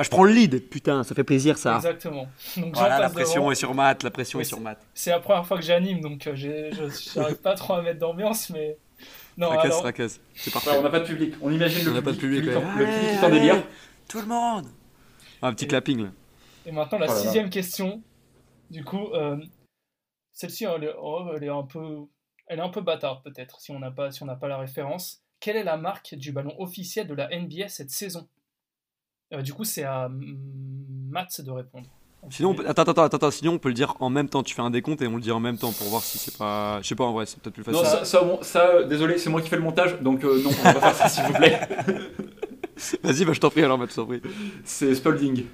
C: Ah, je prends le lead, putain, ça fait plaisir ça.
B: Exactement.
C: Donc, voilà, la pression est sur Matt, la pression est sur Matt.
B: C'est la première fois que j'anime, donc euh, je n'arrive pas trop à mettre d'ambiance, mais
C: non, fracasse,
A: C'est parfait. on n'a pas de public. On imagine le
C: on
A: public.
C: Pas de public,
A: le public est en délire.
C: Tout le monde Un petit clapping là.
B: Et maintenant, la oh sixième question. Du coup, euh, celle-ci, elle, oh, elle, est un peu, elle est un peu bâtarde peut-être si on n'a pas, si on n'a pas la référence. Quelle est la marque du ballon officiel de la NBA cette saison? Euh, Du coup, c'est à Matt de répondre.
C: Sinon, attends, attends, attends, sinon on peut le dire en même temps. Tu fais un décompte et on le dit en même temps pour voir si c'est pas. Je sais pas, en vrai, c'est peut-être plus facile.
A: Non, ça, ça, euh, désolé, c'est moi qui fais le montage, donc euh, non, on va pas faire ça, s'il vous plaît. <laughs>
C: Vas-y, bah, je t'en prie alors, Matt, je t'en prie.
A: C'est Spalding.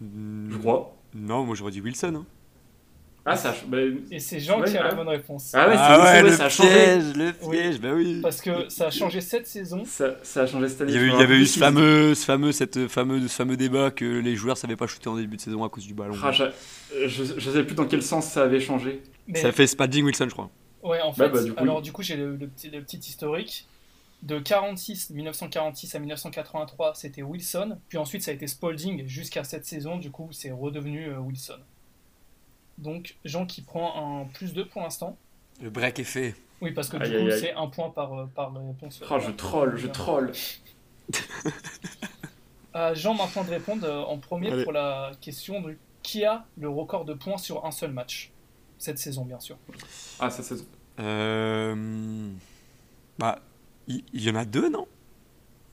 C: Hmm,
A: je crois.
C: Non, moi j'aurais dit Wilson. Hein.
A: Ah, ça. Bah,
B: et c'est Jean qui a la bonne réponse.
A: Ah ouais,
C: ah ouais, le
A: ça
C: a piège, le piège, bah oui.
B: Parce que ça a changé cette saison.
A: Ça, ça a changé cette année.
C: Il y, avait, il y avait eu ce fameux, ce fameux, cette fameux, ce fameux débat que les joueurs savaient pas shooter en début de saison à cause du ballon.
A: Ah, je, je, sais plus dans quel sens ça avait changé.
C: Mais... Ça a fait Spadging Wilson, je crois.
B: Ouais, en fait. Bah, du coup, alors, du coup, j'ai le, petit, le petit historique. De 46, 1946 à 1983, c'était Wilson. Puis ensuite, ça a été Spalding jusqu'à cette saison. Du coup, c'est redevenu euh, Wilson. Donc Jean qui prend un plus 2 pour l'instant.
C: Le break est fait.
B: Oui, parce que du coup, c'est un point par, euh, par réponse.
A: Oh, je troll, je troll. <laughs>
B: euh, Jean maintenant de répondre euh, en premier pour la question de qui a le record de points sur un seul match Cette saison, bien sûr.
A: Ah, cette saison.
C: Euh... Bah, Il, y en a deux, non?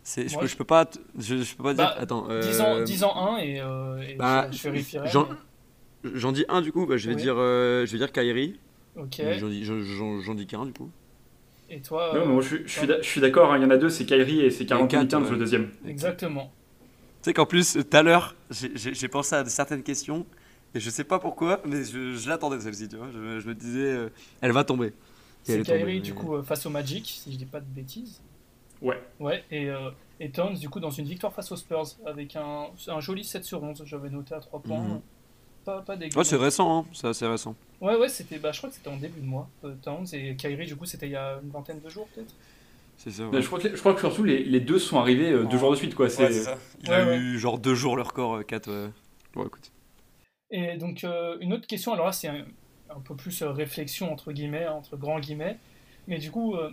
C: C'est- je,
B: Moi,
C: peux,
B: je-
C: je peux pas, je, je peux pas dire.
B: Bah,
C: Attends. euh,
B: Disons, disons un et, euh, et
C: bah,
B: je, je vérifierai. mais-
C: J'en dis un du coup. Bah, je vais
B: Oui.
C: dire, euh, je vais dire Kyrie.
B: Ok.
C: J'en dis, qu'un du coup.
B: Et toi
A: Non, mais moi je, suis- je suis d'a- je suis d'accord, hein, il y en a deux, c'est Kyrie et c'est Carl Anthony
C: quatre,
A: Towns
C: ouais.
A: le deuxième.
B: Exactement.
C: Tu sais qu'en plus, tout à l'heure, j'ai- pensé à certaines questions et je sais pas pourquoi, mais je, je l'attendais celle-ci, tu vois. Je, je me disais, euh, elle va tomber.
B: C'est Kyrie, du coup, euh, face au Magic, si je dis pas de bêtises.
A: Ouais.
B: Ouais, et, euh, et Towns, du coup, dans une victoire face aux Spurs, avec un, un joli 7 sur 11, j'avais noté à 3 points.
C: Mhm.
B: Pas, pas dégueu.
C: Ouais, c'est récent, hein. c'est assez récent.
B: Ouais, ouais, c'était, bah, je crois que c'était en début de mois, euh, Towns, et Kyrie, du coup, c'était il y a une vingtaine de jours, peut-être.
C: C'est ça.
A: Mais
C: ouais.
A: je, crois que, je crois que surtout les, les deux sont arrivés euh, deux
C: Oh.
A: jours de suite. Quoi. C'est-
C: Il
B: Ouais,
C: a
B: ouais.
C: eu genre deux jours le record, 4. Bon, écoute.
B: Et donc, euh, une autre question, alors là, c'est un, un peu plus euh, réflexion, entre guillemets, entre grands guillemets. Mais du coup, euh,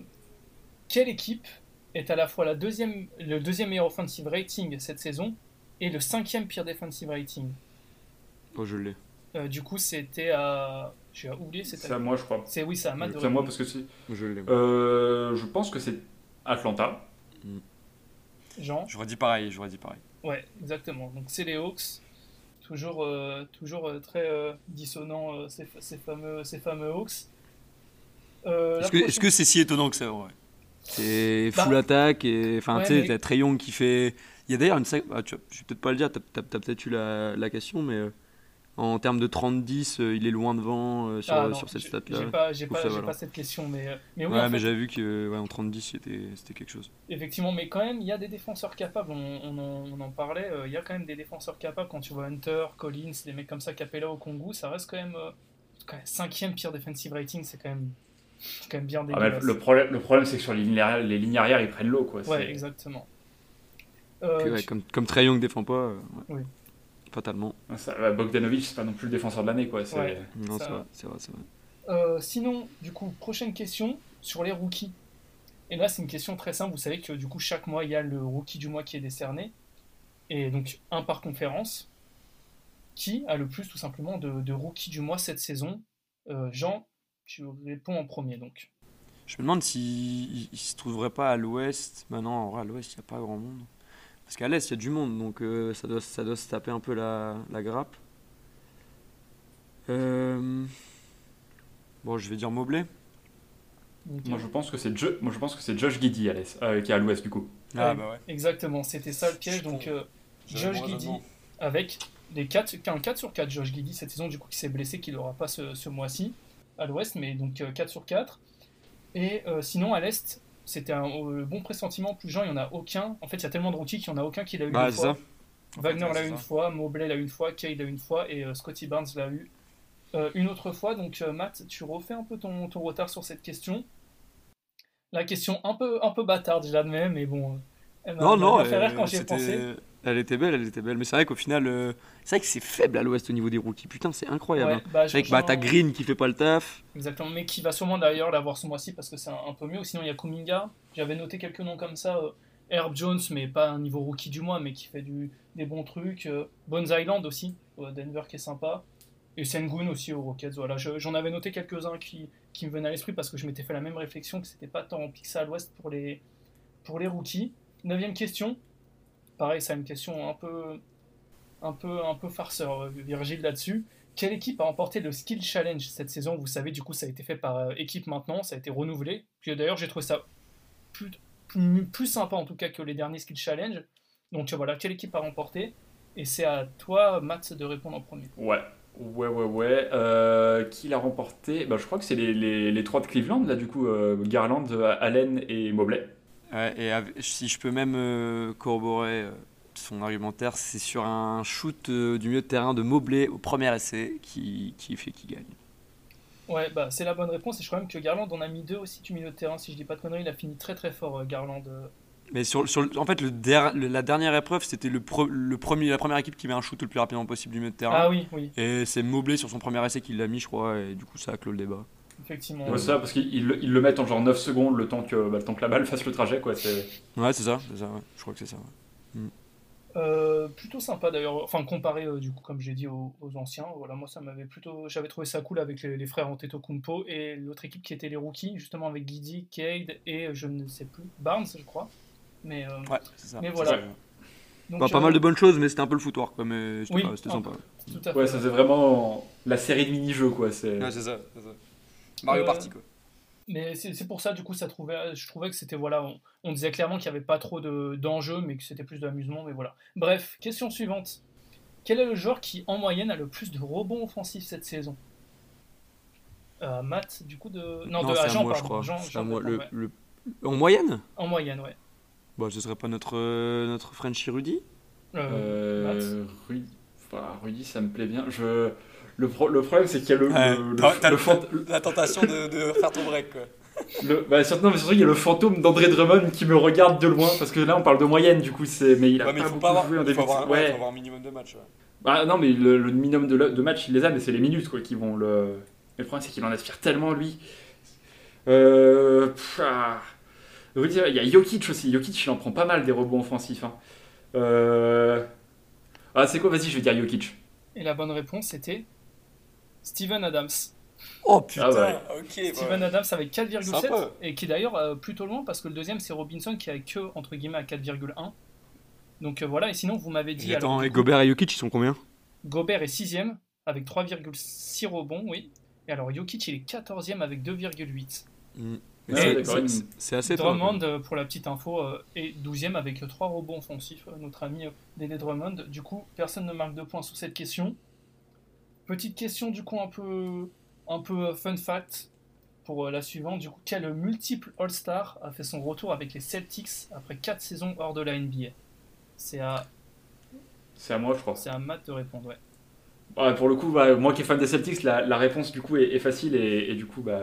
B: quelle équipe est à la fois la deuxième, le deuxième meilleur offensive rating cette saison et le cinquième pire defensive rating?
C: Oh, je l'ai.
B: Euh, Du coup, c'était à. J'ai oublié, c'était
A: C'est à moi, je crois.
B: C'est oui, c'est à Matt
A: C'est à moi parce que c'est.
C: Je l'ai.
A: Euh, je pense que c'est Atlanta.
B: Jean.
C: J'aurais dit pareil, j'aurais dit pareil.
B: Ouais, exactement. Donc c'est les Hawks. Toujours, euh, toujours euh, très euh, dissonant euh, ces, ces fameux, ces fameux Hawks. Euh,
C: Est-ce que c'est si étonnant que ça, ouais? C'est
B: Bah,
C: full attaque et. Enfin,
B: ouais,
C: tu sais,
B: mais-
C: t'as Trey Young qui fait. Il y a d'ailleurs une. ah, tu je vais peut-être pas le dire, t'as peut-être eu la, la question, mais euh, en termes de 30-10, euh, il est loin devant euh, sur,
B: Ah, non,
C: sur cette stat-là.
B: J'ai pas, j'ai pas,
C: ça,
B: j'ai
C: voilà.
B: pas cette question, mais, euh, mais oui,
C: ouais,
B: en
C: mais j'avais vu que ouais, en 30-10, c'était c'était quelque chose.
B: effectivement, mais quand même, il y a des défenseurs capables, on, on en, on en parlait, euh, il y a quand même des défenseurs capables, quand tu vois Hunter, Collins, des mecs comme ça, Capella au Congo, ça reste quand même, euh, quand même cinquième pire defensive rating, c'est quand même, c'est quand même bien
A: Ah,
B: dégueulasse.
A: le problème, le problème c'est que sur les lignes arrière, les lignes arrière ils prennent l'eau. Quoi.
B: Ouais, exactement. Euh,
C: Puis, ouais,
B: tu-
C: comme, comme Trey Young défend pas, euh, ouais.
B: Oui.
C: Fatalement.
A: Ça, ouais, Bogdanovic, c'est pas non plus le défenseur de l'année. Quoi. C'est-
B: Ouais.
C: Non,
B: Ça
C: c'est
B: va.
C: vrai, c'est vrai, c'est vrai.
B: Euh, sinon, du coup, prochaine question sur les rookies. Et là, c'est une question très simple. Vous savez que du coup, chaque mois, il y a le rookie du mois qui est décerné. Et donc, un par conférence. Qui a le plus, tout simplement, de, de rookie du mois cette saison? Euh, Jean, tu réponds en premier, donc.
C: Je me demande s'il il se trouverait pas à l'ouest. Bah en vrai, à l'ouest, il n'y a pas grand monde. Parce qu'à l'est, il y a du monde, donc euh, ça, doit, ça doit se taper un peu la, la grappe. Euh, Bon, je vais dire Mobley.
A: Moi je pense que c'est Jo- moi, je pense que c'est Josh Giddy à l'est, euh, qui est à l'ouest du coup.
B: Ah,
C: bah ouais.
B: Exactement, c'était ça le piège. Donc, euh, Josh Giddy avec des 4, un 4 sur 4. Josh Giddy cette saison, du coup, qui s'est blessé, qui n'aura pas ce, ce mois-ci à l'ouest, mais donc euh, 4 sur 4. Et euh, sinon, à l'est, c'était un euh, bon pressentiment. Plus Jean, il n'y en a aucun. En fait, il y a tellement de rookies qu'il n'y en a aucun qui l'a eu
C: Bah,
B: une
C: c'est
B: fois. Wagner l'a eu une fois, Mobley l'a eu une fois, Kay l'a eu une fois, et euh, Scotty Barnes l'a eu euh, une autre fois. Donc, euh, Matt, tu refais un peu ton, ton retard sur cette question. La question un peu, un peu bâtarde, je l'admets, mais bon. euh, Elle
C: Non,
B: elle
C: non,
B: bien fait rire
C: euh,
B: quand j'y pensé.
C: Elle était belle, elle était belle. Mais c'est vrai qu'au final, euh, c'est vrai que c'est faible à l'ouest au niveau des rookies. Putain, c'est incroyable.
B: Ouais,
C: hein.
B: bah,
C: C'est vrai que bah, t'as Green qui fait pas le taf.
B: Exactement, mais qui va sûrement d'ailleurs l'avoir ce mois-ci parce que c'est un, un peu mieux. Sinon, il y a Kuminga. J'avais noté quelques noms comme ça. euh, Herb Jones, mais pas un niveau rookie du mois, mais qui fait du, des bons trucs. euh, Bones Island aussi, Denver qui est sympa. Et Sengun aussi aux Rockets. Voilà, Je- j'en avais noté quelques-uns qui, qui me venaient à l'esprit parce que je m'étais fait la même réflexion que c'était pas tant que ça à l'ouest pour les, pour les rookies. Neuvième question. Pareil, c'est une question un peu, un peu, un peu farceur, Virgile, là-dessus. Quelle équipe a remporté le Skill Challenge cette saison? Vous savez, du coup, ça a été fait par euh, équipe maintenant, ça a été renouvelé. Puis d'ailleurs, j'ai trouvé ça plus, sympa en tout cas que les derniers Skill Challenge. Donc voilà, quelle équipe a remporté? Et c'est à toi, Matt, de répondre en premier.
A: Ouais, ouais, ouais, ouais. Euh, qui l'a remporté? Bah, Je crois que c'est les, les, les trois de Cleveland, là, du coup, euh, Garland, Allen et Mobley.
C: Ouais, et si je peux même euh, corroborer euh, son argumentaire, c'est sur un shoot euh, du milieu de terrain de Mobley au premier essai qui, qui fait qu'il gagne.
B: Ouais, bah c'est la bonne réponse. Et je crois même que Garland en a mis deux aussi du milieu de terrain. Si je dis pas de conneries, il a fini très très fort, Garland.
C: Mais sur, en fait, le der- le- la dernière épreuve, c'était le, pre- le premier, la première équipe qui met un shoot le plus rapidement possible du milieu de terrain.
B: Ah oui, oui,
C: Et c'est Mobley sur son premier essai qui l'a mis, je crois, et du coup, ça a clos le débat.
B: Effectivement.
A: Ouais, c'est ça, parce qu'ils ils le- le mettent en genre 9 secondes le temps que, bah, le temps que la balle fasse le trajet, quoi. C'est...
C: Ouais, c'est ça, c'est ça, ouais. je crois que c'est ça. ouais.
B: Euh, plutôt sympa d'ailleurs, enfin comparé euh, du coup comme j'ai dit aux, aux anciens, voilà moi ça m'avait plutôt, j'avais trouvé ça cool avec les, les frères Antetokounmpo et l'autre équipe qui était les rookies justement avec Guidi, Cade et euh, je ne sais plus Barnes je crois, mais, euh,
C: Ouais, c'est ça.
B: Mais
C: c'est
B: voilà.
C: ça.
B: donc,
C: Bah, pas mal de bonnes choses, mais c'était un peu le foutoir, quoi. Mais c'était
B: Oui,
C: pas- c'était
B: un
C: sympa.
B: tout à fait.
A: Ouais, ça faisait vraiment la série de mini-jeux, quoi. C'est...
C: c'est ça, Mario
B: Euh,
C: Party, quoi.
B: Mais c'est pour ça, du coup, ça trouvait, je trouvais que c'était, voilà, on, on disait clairement qu'il n'y avait pas trop de- d'enjeux, mais que c'était plus d'amusement, mais voilà. Bref, question suivante. Quel est le joueur qui, en moyenne, a le plus de rebonds offensifs cette saison? Euh, Matt, du coup, de... Non, de ah,
C: à
B: Jean,
C: moi, je
B: pardon. Jean,
C: C'est
B: Jean
C: à moi.
B: répond,
C: Le,
B: ouais.
C: le- En moyenne?
B: En moyenne, ouais.
C: Bah, ce serait pas notre, euh, notre Frenchie Rudy?
B: Euh, Matt?
A: Euh, Rudy, enfin, Rudy, ça me plaît bien. Je... Le, pro- le problème, c'est qu'il y a le,
C: Ouais,
A: le, le-
C: La tentation de, de faire ton break, quoi.
A: le- bah, surtout, non, mais surtout, il y a le fantôme d'André Drummond qui me regarde de loin, parce que là, on parle de moyenne, du coup, c'est... mais il a
C: Ouais, mais
A: pas
C: faut
A: beaucoup
C: pas avoir,
A: joué en
C: il
A: début
C: faut
A: de-
C: avoir, ouais,
A: ouais.
C: faut avoir un minimum de matchs. ouais.
A: Bah, non, mais le, le minimum de, de match, il les a, mais c'est les minutes, quoi, qui vont le... Mais le problème, c'est qu'il en aspire tellement, lui. Euh... pff, ah. Il y a Jokic aussi. Jokic, il en prend pas mal des rebonds offensifs. hein. Euh... Ah, c'est quoi? Vas-y, je vais dire Jokic.
B: Et la bonne réponse, c'était? Steven Adams.
C: Oh putain,
A: Ah ouais.
C: ok.
B: Steven Adams avec
C: Sympa.
B: 4,7 et qui est d'ailleurs euh, plutôt loin parce que le deuxième c'est Robinson qui a que entre guillemets à 4,1. Donc euh, voilà, et sinon vous m'avez dit
C: Et attends,
B: alors,
C: et Gobert et Jokic, ils sont combien?
B: Gobert est 6ème avec 3,6 rebonds, oui. Et alors Jokic il est 14ème avec 2,8.
C: Mm.
B: Et
C: c'est- assez
B: Drummond, euh, pour la petite info, euh, est 12ème avec 3 rebonds offensifs. notre ami euh, Dédé Drummond. Du coup, personne ne marque de points sur cette question. Petite question, du coup, un peu, un peu euh, fun fact pour euh, la suivante. Du coup, quel multiple All-Star a fait son retour avec les Celtics après 4 saisons hors de la NBA C'est à,
A: C'est à moi, je crois.
B: c'est à Matt de répondre, ouais.
A: Ouais, pour le coup, bah, moi qui est fan des Celtics, la, la réponse du coup est, est facile et, et du coup, bah,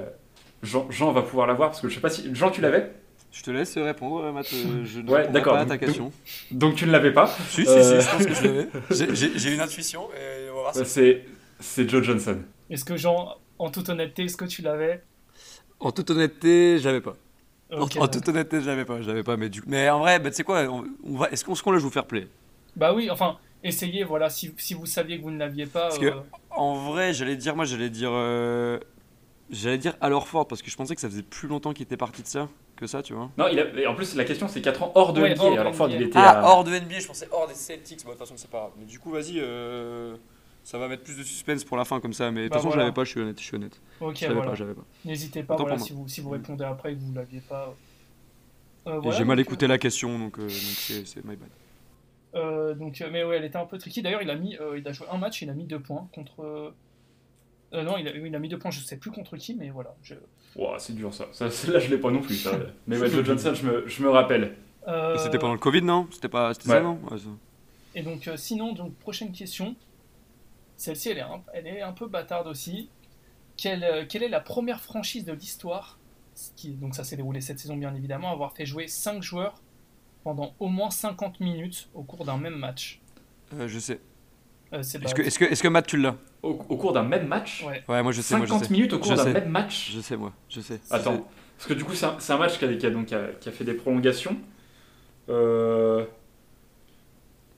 A: Jean, Jean va pouvoir l'avoir parce que je sais pas si. Jean, tu l'avais?
C: Je te laisse répondre, Matt. euh, Je ne
A: Ouais, d'accord.
C: pas à ta
A: Donc-
C: question.
A: Donc tu ne l'avais pas.
C: Si, si,
A: Euh,
C: si, je pense que je l'avais. J'ai- une intuition et on va voir
A: Euh, C'est c'est Joe Johnson.
B: Est-ce que, Jean, en toute honnêteté, est-ce que tu l'avais
C: En toute honnêteté, je l'avais pas. En- toute honnêteté, je l'avais pas. Je l'avais pas. Mais, du... mais en vrai, bah, tu sais quoi on, on va... Est-ce qu'on est la joue fair play?
B: Bah oui, enfin, essayez, voilà, si, si vous saviez que vous ne l'aviez pas.
C: Parce que-
B: euh,
C: En vrai, j'allais dire, moi, j'allais dire. euh, J'allais dire alors fort parce que je pensais que ça faisait plus longtemps qu'il était parti de ça que ça, tu vois.
A: Non, il a, et en plus, la question c'est 4 ans hors de
B: Ouais,
A: NBA.
B: hors de
A: alors Ford, il était
C: Ah,
A: à-
C: hors de NBA, je pensais hors des Celtics. Bon, de toute façon, c'est pas grave. Mais du coup, vas-y, euh, ça va mettre plus de suspense pour la fin comme ça. Mais de toute
B: Bah,
C: façon, je l'avais pas, je suis honnête. Je suis honnête.
B: Ok,
C: je l'avais
B: voilà.
C: pas, j'avais pas.
B: N'hésitez pas, voilà, si vous, si vous répondez après et que vous ne l'aviez pas. Euh, voilà,
C: J'ai mal
B: donc,
C: écouté la question, donc euh, donc c'est c'est my bad.
B: euh, donc, euh, mais ouais, elle était un peu tricky. D'ailleurs, il a mis, euh, il a joué un match, il a mis deux points contre. euh, non, il a, il a mis deux points, je sais plus contre qui, mais voilà. je-
A: c'est dur ça. ça celle-là, je l'ai pas non plus. ça. <laughs> Mais ouais, Joe Johnson, je me, je me rappelle.
B: Euh,
C: Et C'était pendant le Covid, non? C'était pas c'était
A: Ouais.
C: ça, non? Ouais, ça.
B: Et donc, euh, sinon, donc, prochaine question. Celle-ci, elle, est un- elle est un peu bâtarde aussi. Quelle, euh, quelle est la première franchise de l'histoire, qui, donc ça s'est déroulé cette saison bien évidemment, à avoir fait jouer 5 joueurs pendant au moins 50 minutes au cours d'un même match?
C: Euh, je sais.
B: Euh,
C: Est-ce que, est-ce que, que Matt, tu l'as?
A: Au, au cours d'un même match?
B: Ouais.
C: Ouais, moi je sais, moi je
A: 50
C: sais.
A: minutes au cours d'un même match?
C: Je sais, moi, je sais.
A: Attends, parce que du coup, c'est un, match qui a, qui a donc, qui a, qui a fait des prolongations. Euh...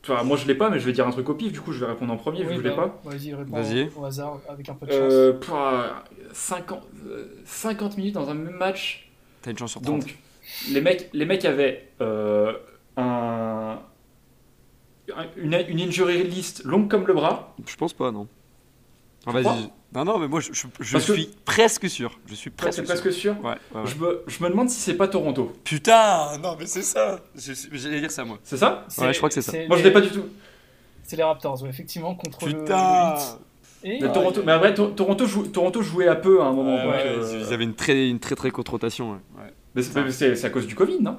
A: Enfin, moi, je l'ai pas, mais je vais dire un truc au pif. Du coup, je vais répondre en premier, vu que je l'ai
B: bah,
A: pas.
B: Vas-y, réponds
C: Vas-y.
B: au hasard avec un peu de chance.
A: Euh, pouah, 50, euh, 50 minutes dans un même match.
C: T'as une chance sur 30.
A: Donc, les mecs, les mecs avaient euh, un, un- une, une injury list longue comme le bras.
C: Je pense pas, non. Vas-y. Non, non, mais moi je, je- je
A: Parce que-
C: suis presque sûr. Je suis
A: Presque,
C: presque,
A: presque sûr.
C: sûr. Ouais, ouais, ouais.
A: Je, me, je me demande si c'est pas Toronto.
C: Putain, non, mais c'est ça. J'allais dire ça, moi.
A: C'est ça
C: ouais, je crois que c'est ça.
A: Moi, je l'ai pas du tout.
B: C'est les Raptors, ouais, effectivement, contre le-
C: Putain.
B: le. Et
A: Mais, Toronto, mais en vrai, To- Toronto, jou- Toronto jouait à peu à un moment.
C: Ouais,
A: donc,
C: ouais,
A: euh,
C: Ils avaient une très, une très très courte rotation. Ouais. Ouais.
A: mais c'est à cause du Covid, non?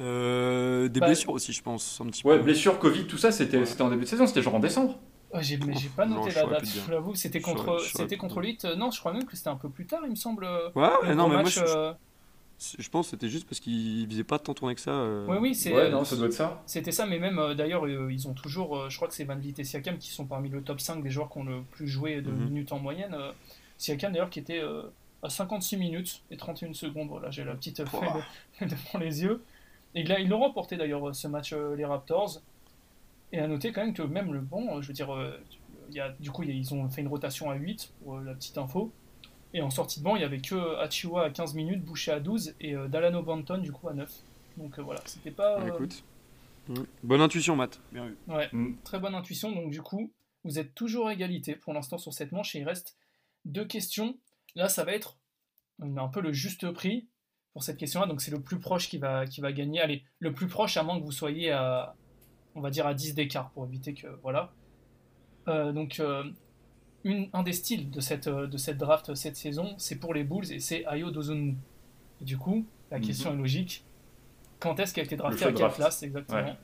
C: Euh, des
B: Bah,
C: blessures aussi, je pense, un petit
A: Ouais,
C: peu.
A: blessure, Covid, tout ça, c'était
C: Ouais.
A: c'était en début de saison, c'était genre en décembre.
B: Oh, j'ai mais j'ai pas noté la date, je l'avoue. C'était contre, c'était contre. Euh, Non, je crois même que c'était un peu plus tard, il me semble. euh,
C: Ouais, ouais, non, mais moi je,
B: euh,
C: je pense que c'était juste parce qu'ils faisaient pas tant tourner que ça. euh.
B: Oui, oui, c'est.
A: Ouais,
B: euh,
A: non, ça doit être ça.
B: C'était ça, mais même euh, d'ailleurs, euh, ils ont toujours, euh, je crois que c'est Van Vliet et Siakam qui sont parmi le top 5 des joueurs qui ont le plus joué de
C: Mhm.
B: minutes en moyenne. Euh, Siakam d'ailleurs qui était euh, à 56 minutes et 31 secondes. Voilà, j'ai la petite feuille de- <laughs> devant les yeux. Et là, ils l'ont remporté d'ailleurs ce match, euh, les Raptors. Et à noter quand même que même le bon, je veux dire, euh, il y a, du coup, ils ont fait une rotation à 8 pour euh, la petite info. Et en sortie de banc, il y avait que Achiwa à 15 minutes, Boucher à 12 et euh, Dalano Banton du coup à 9. Donc euh, voilà, c'était pas.
C: Bah,
B: euh,
C: écoute. Mm. Bonne intuition, Matt. Bien vu.
B: Ouais,
A: Mm.
B: très bonne intuition. Donc du coup, vous êtes toujours à égalité pour l'instant sur cette manche et il reste deux questions. Là, ça va être un peu le juste prix pour cette question-là. Donc c'est le plus proche qui va, qui va gagner. Allez, le plus proche à moins que vous soyez à, on va dire à 10 d'écart pour éviter que voilà. Euh, donc euh, une, un des styles de cette, euh, de cette draft cette saison, c'est pour les Bulls et c'est Ayo Dozunmu. Du coup, la
A: Mhm.
B: question est logique. Quand est-ce qu'elle a été draftée À quelle place exactement
A: Ouais.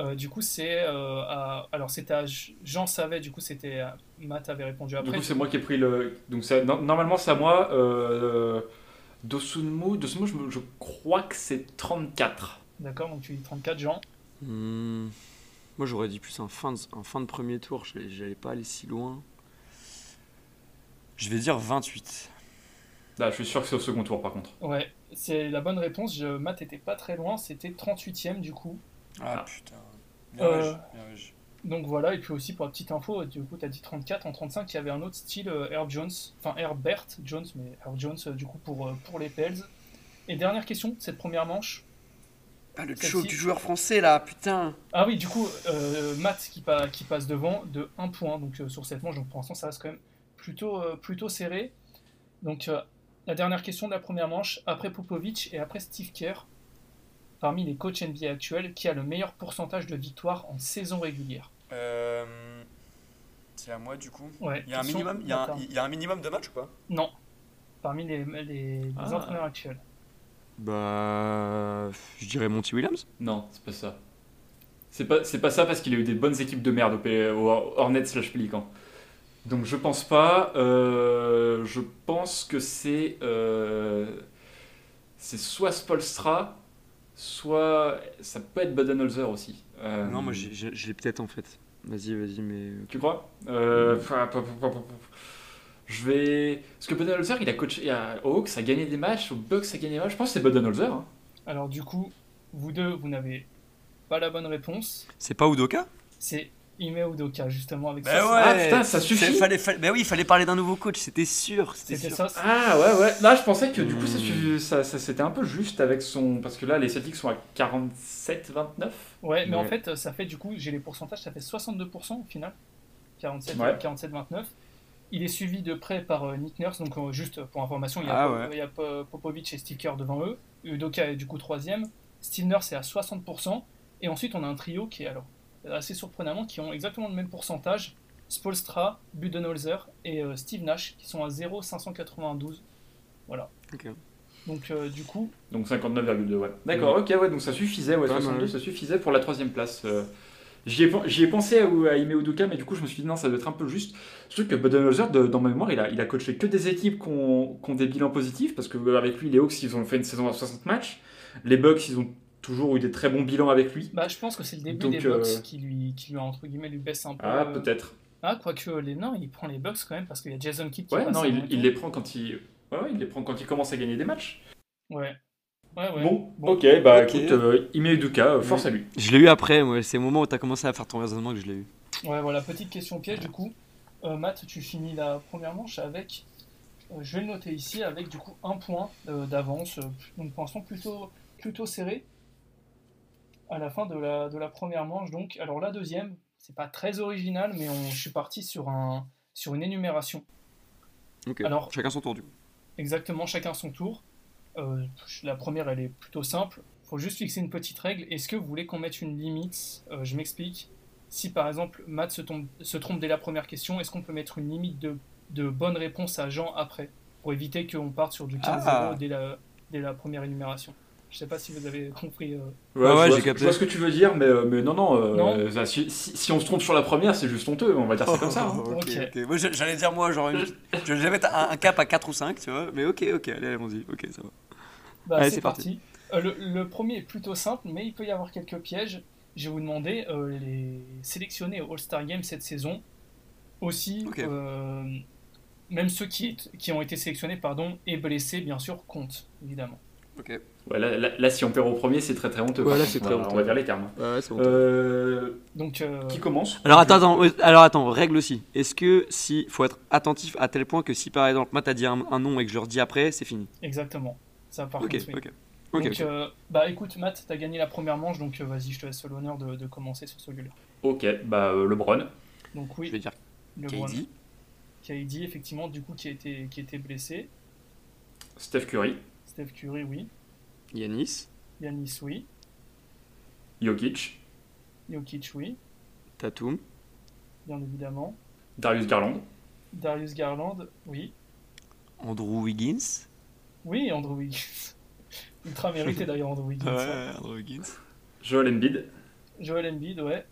B: Euh, du coup, c'est euh, à- alors c'était à Jean savait. Du coup, c'était à- Matt avait répondu
A: Du
B: après.
A: coup, c'est moi qui ai pris le. Donc, ça- no- normalement, c'est à moi. Euh... Dosunmu, Dosunmu, je, me- je crois que c'est 34.
B: D'accord, donc tu dis 34 Jean.
C: Hmm. Moi, j'aurais dit plus un fin de, un fin de premier tour. J'allais- pas aller si loin. Je vais dire 28.
A: Là, je suis sûr que c'est au second tour, par contre.
B: Ouais, c'est la bonne réponse. Je, Matt était pas très loin. C'était 38e du coup.
A: Ah.
C: putain.
B: Bien Euh, Donc voilà, et puis aussi pour la petite info, du coup, tu as dit 34. En 35, il y avait un autre style, euh, Herb Jones, enfin Herbert Jones, mais Herb Jones, euh, du coup, pour, euh, pour les Pels. Et dernière question, cette première manche.
C: Ah, le choc du joueur français là, putain.
B: Ah oui, du coup, euh, Matt qui, pa- qui passe devant de 1 point donc, euh, sur cette manche. Donc pour l'instant, ça reste quand même plutôt, euh, plutôt serré. Donc euh, la dernière question de la première manche, après Popovic et après Steve Kerr, parmi les coachs NBA actuels, qui a le meilleur pourcentage de victoires en saison régulière?
D: Euh, c'est à moi du coup.
B: Ouais,
D: Il y a un minimum, il y a un,
B: d'atteinte.
D: il y a un minimum de matchs ou pas?
B: Non. Parmi les, les, les
A: Ah.
B: entraîneurs actuels.
C: Bah. Je dirais Monty Williams.
A: Non, c'est pas ça. C'est pas, c'est pas ça parce qu'il a eu des bonnes équipes de merde au, au Hornets slash Pelican. Donc je pense pas. euh, je pense que c'est. euh, c'est soit Spolstra, soit. Ça peut être Budenholzer aussi. Euh,
C: Non, moi je l'ai peut-être en fait. Vas-y, vas-y, mais.
A: Tu crois? Je vais. Parce que Budenholzer, il a coaché à Hawks, a gagné des matchs, au Bucks, a gagné des matchs. Je pense que c'est Budenholzer. Hein.
B: Alors du coup, vous deux, vous n'avez pas la bonne réponse.
C: C'est pas Udoka?
B: C'est Ime Udoka, justement, avec
D: Bah
B: ça.
D: ouais.
A: Ah, putain, ça suffit.
D: Fallait, fallait- bah oui, il fallait parler d'un nouveau coach, c'était sûr. C'était
B: ça.
A: Ah ouais ouais là je pensais que du coup ça,
C: Hmm.
A: ça, ça- c'était un peu juste avec son parce que là les Celtics sont à 47-29
B: Ouais, mais en fait, ça fait du coup, j'ai les pourcentages, ça fait 62% au final. 47,
A: Ouais.
B: 47-29. Il est suivi de près par euh, Nick Nurse, donc euh, juste pour information, il y a,
C: Ah
B: Po-
C: ouais.
B: il y a Po- Popovic et Steve Kerr devant eux. Udoka est du coup troisième. Steve Nurse est à 60%. Et ensuite, on a un trio qui est alors assez surprenamment, qui ont exactement le même pourcentage. Spolstra, Budenholzer et euh, Steve Nash, qui sont à 0,592. Voilà. Donc euh, du coup,
A: donc 59,2 ouais d'accord ok ouais donc ça suffisait ouais
C: Pas mal.
A: 62 ça suffisait pour la troisième place euh. J'y ai, pensé à, à Ime Udoka, mais du coup, je me suis dit non, ça doit être un peu juste. Surtout que Budenholzer, de- dans ma mémoire, il a, il a coaché que des équipes qui ont, des bilans positifs, parce que euh, avec lui, les Hawks, ils ont fait une saison à 60 matchs. Les Bucks, ils ont toujours eu des très bons bilans avec lui.
B: bah, je pense que c'est le début
A: Donc,
B: des Bucks
A: euh,
B: qui, lui, qui lui, entre guillemets, lui baisse un peu.
A: Ah,
B: euh,
A: peut-être.
B: Ah, quoique les nains, il prend les Bucks quand même parce qu'il y a Jason Kidd qui
A: Ouais, non, il, les prend quand il. Ouais, ouais, il les prend quand il commence à gagner des matchs.
B: Ouais. Ouais, ouais.
A: Bon,
B: Bon.
A: ok, bah
C: Ok.
A: écoute, euh, Ime Udoka, euh, force à lui.
C: Je l'ai eu après, moi. C'est au moment où t'as commencé à faire ton raisonnement que je l'ai eu.
B: Ouais, voilà, petite question piège du coup. Euh, Matt, tu finis la première manche avec. euh, je vais le noter ici avec du coup un point euh, d'avance. euh, donc pour l'instant plutôt, plutôt serré. À la fin de la, de la première manche, donc. Alors la deuxième, c'est pas très original, mais on, je suis parti sur, un, sur une énumération.
C: Ok.
B: Alors-
C: Chacun son tour du coup.
B: Exactement, chacun son tour. Euh, la première, elle est plutôt simple. faut juste fixer une petite règle. Est-ce que vous voulez qu'on mette une limite Euh, Je m'explique. Si par exemple Matt se, tombe- se trompe dès la première question, est-ce qu'on peut mettre une limite de, de bonnes réponses à Jean après Pour éviter qu'on parte sur du 15-0
C: Ah.
B: dès, la, dès la première énumération? Je sais pas si vous avez compris. euh.
A: Ouais,
C: Ouais, ouais,
A: je, vois,
C: j'ai
A: ce- je
C: capté.
A: vois ce que tu veux dire, mais, euh, mais non, non. euh,
B: Non.
A: ça, si, si- si on se trompe sur la première, c'est juste honteux, on va dire c'est comme ça. hein. <laughs>
C: ok, j'allais dire, moi, genre, une- je vais mettre un, un cap à 4 ou 5, tu vois. Mais ok, ok, allez, allons-y. Ok, ça va.
B: Bah,
C: Allez,
B: c'est parti. Euh, le, le premier est plutôt simple, mais il peut y avoir quelques pièges. Je vais vous demander euh, les sélectionnés au All-Star Game cette saison. Aussi, euh, même ceux qui, qui ont été sélectionnés pardon, et blessés, bien sûr, comptent, évidemment.
C: Ok.
A: Ouais, là, là- là, si on perd au premier, c'est très très honteux.
C: Ouais, là, c'est
A: on
C: très
A: va-
C: honteux.
A: On va dire les termes.
C: Ouais, c'est
A: Euh,
B: Donc, euh,
A: qui commence?
C: Alors attends, alors attends, règle aussi. Est-ce que si faut être attentif à tel point que si par exemple Matt a dit un, un nom et que je le redis après, c'est fini?
B: exactement. Ça, par
C: Ok,
B: contre, oui.
C: ok. Ok,
B: donc,
C: ok.
B: euh, bah écoute, Matt, t'as gagné la première manche, donc euh, vas-y, je te laisse l'honneur de, de commencer sur celui-là.
A: Ok, bah euh, LeBron.
B: Donc,
C: Je
B: oui,
C: vais dire
B: LeBron.
C: KD,
B: KD, effectivement, du coup, qui a été, qui a été blessé.
A: Steph Curry.
B: Steph Curry, oui.
C: Yanis,
B: Yanis, oui.
A: Jokic.
B: Jokic, oui,
C: Tatum,
B: bien évidemment.
A: Darius Garland.
B: Darius Garland, oui.
C: Andrew Wiggins.
B: Oui, Andrew Wiggins. <laughs> Ultra mérité d'ailleurs, Andrew Wiggins. hein.
C: Andrew Wiggins.
A: Joel Embiid.
B: Joel Embiid, ouais.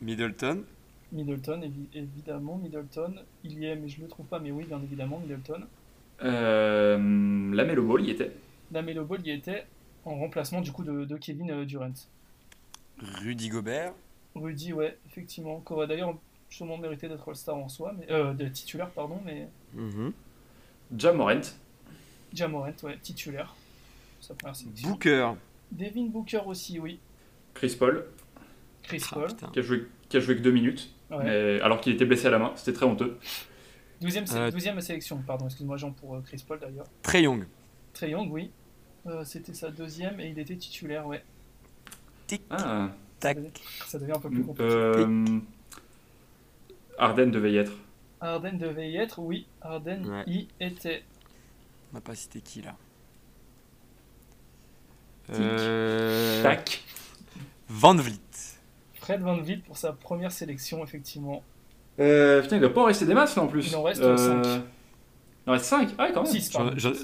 C: Middleton.
B: Middleton, évi- évidemment, Middleton. Il y est, mais je le trouve pas, mais oui, bien évidemment, Middleton.
A: Euh, Lamelo Ball y était.
B: Lamelo Ball y était en remplacement du coup de, de Kevin euh, Durant.
D: Rudy Gobert.
B: Rudy, ouais, effectivement, qui aurait d'ailleurs sûrement mérité d'être All-Star en soi, mais, euh, de titulaire, pardon, mais
C: Mhm.
A: Ja Morant.
B: Jamorant, ouais, titulaire. Sa première sélection.
C: Booker.
B: Devin Booker aussi, oui.
A: Chris Paul.
B: Chris
C: Ah,
B: Paul.
A: Qui a joué, qui a joué que deux minutes.
B: Ouais.
A: mais- alors qu'il était blessé à la main. C'était très honteux.
B: Sé-
C: Euh,
B: douzième sélection, pardon, excuse-moi Jean pour euh, Chris Paul d'ailleurs.
C: Trey Young.
B: Trey Young, oui. Euh, C'était sa deuxième et il était titulaire, ouais.
D: Tic,
A: Ah.
D: tac.
B: Ça devient un peu plus compliqué.
A: Euh, Arden devait y être.
B: Arden devait y être, oui. Arden
C: Ouais.
B: y était.
C: On n'a pas cité qui là
A: Tic.
C: Euh,
A: Tac.
C: Van Vliet.
B: Fred Van Vliet pour sa première sélection, effectivement.
A: Euh, putain, il doit pas en rester des masses là en plus.
B: Il en reste
A: Euh,
B: cinq.
A: Il en reste 5 Ah, ouais, quand même.
B: 6,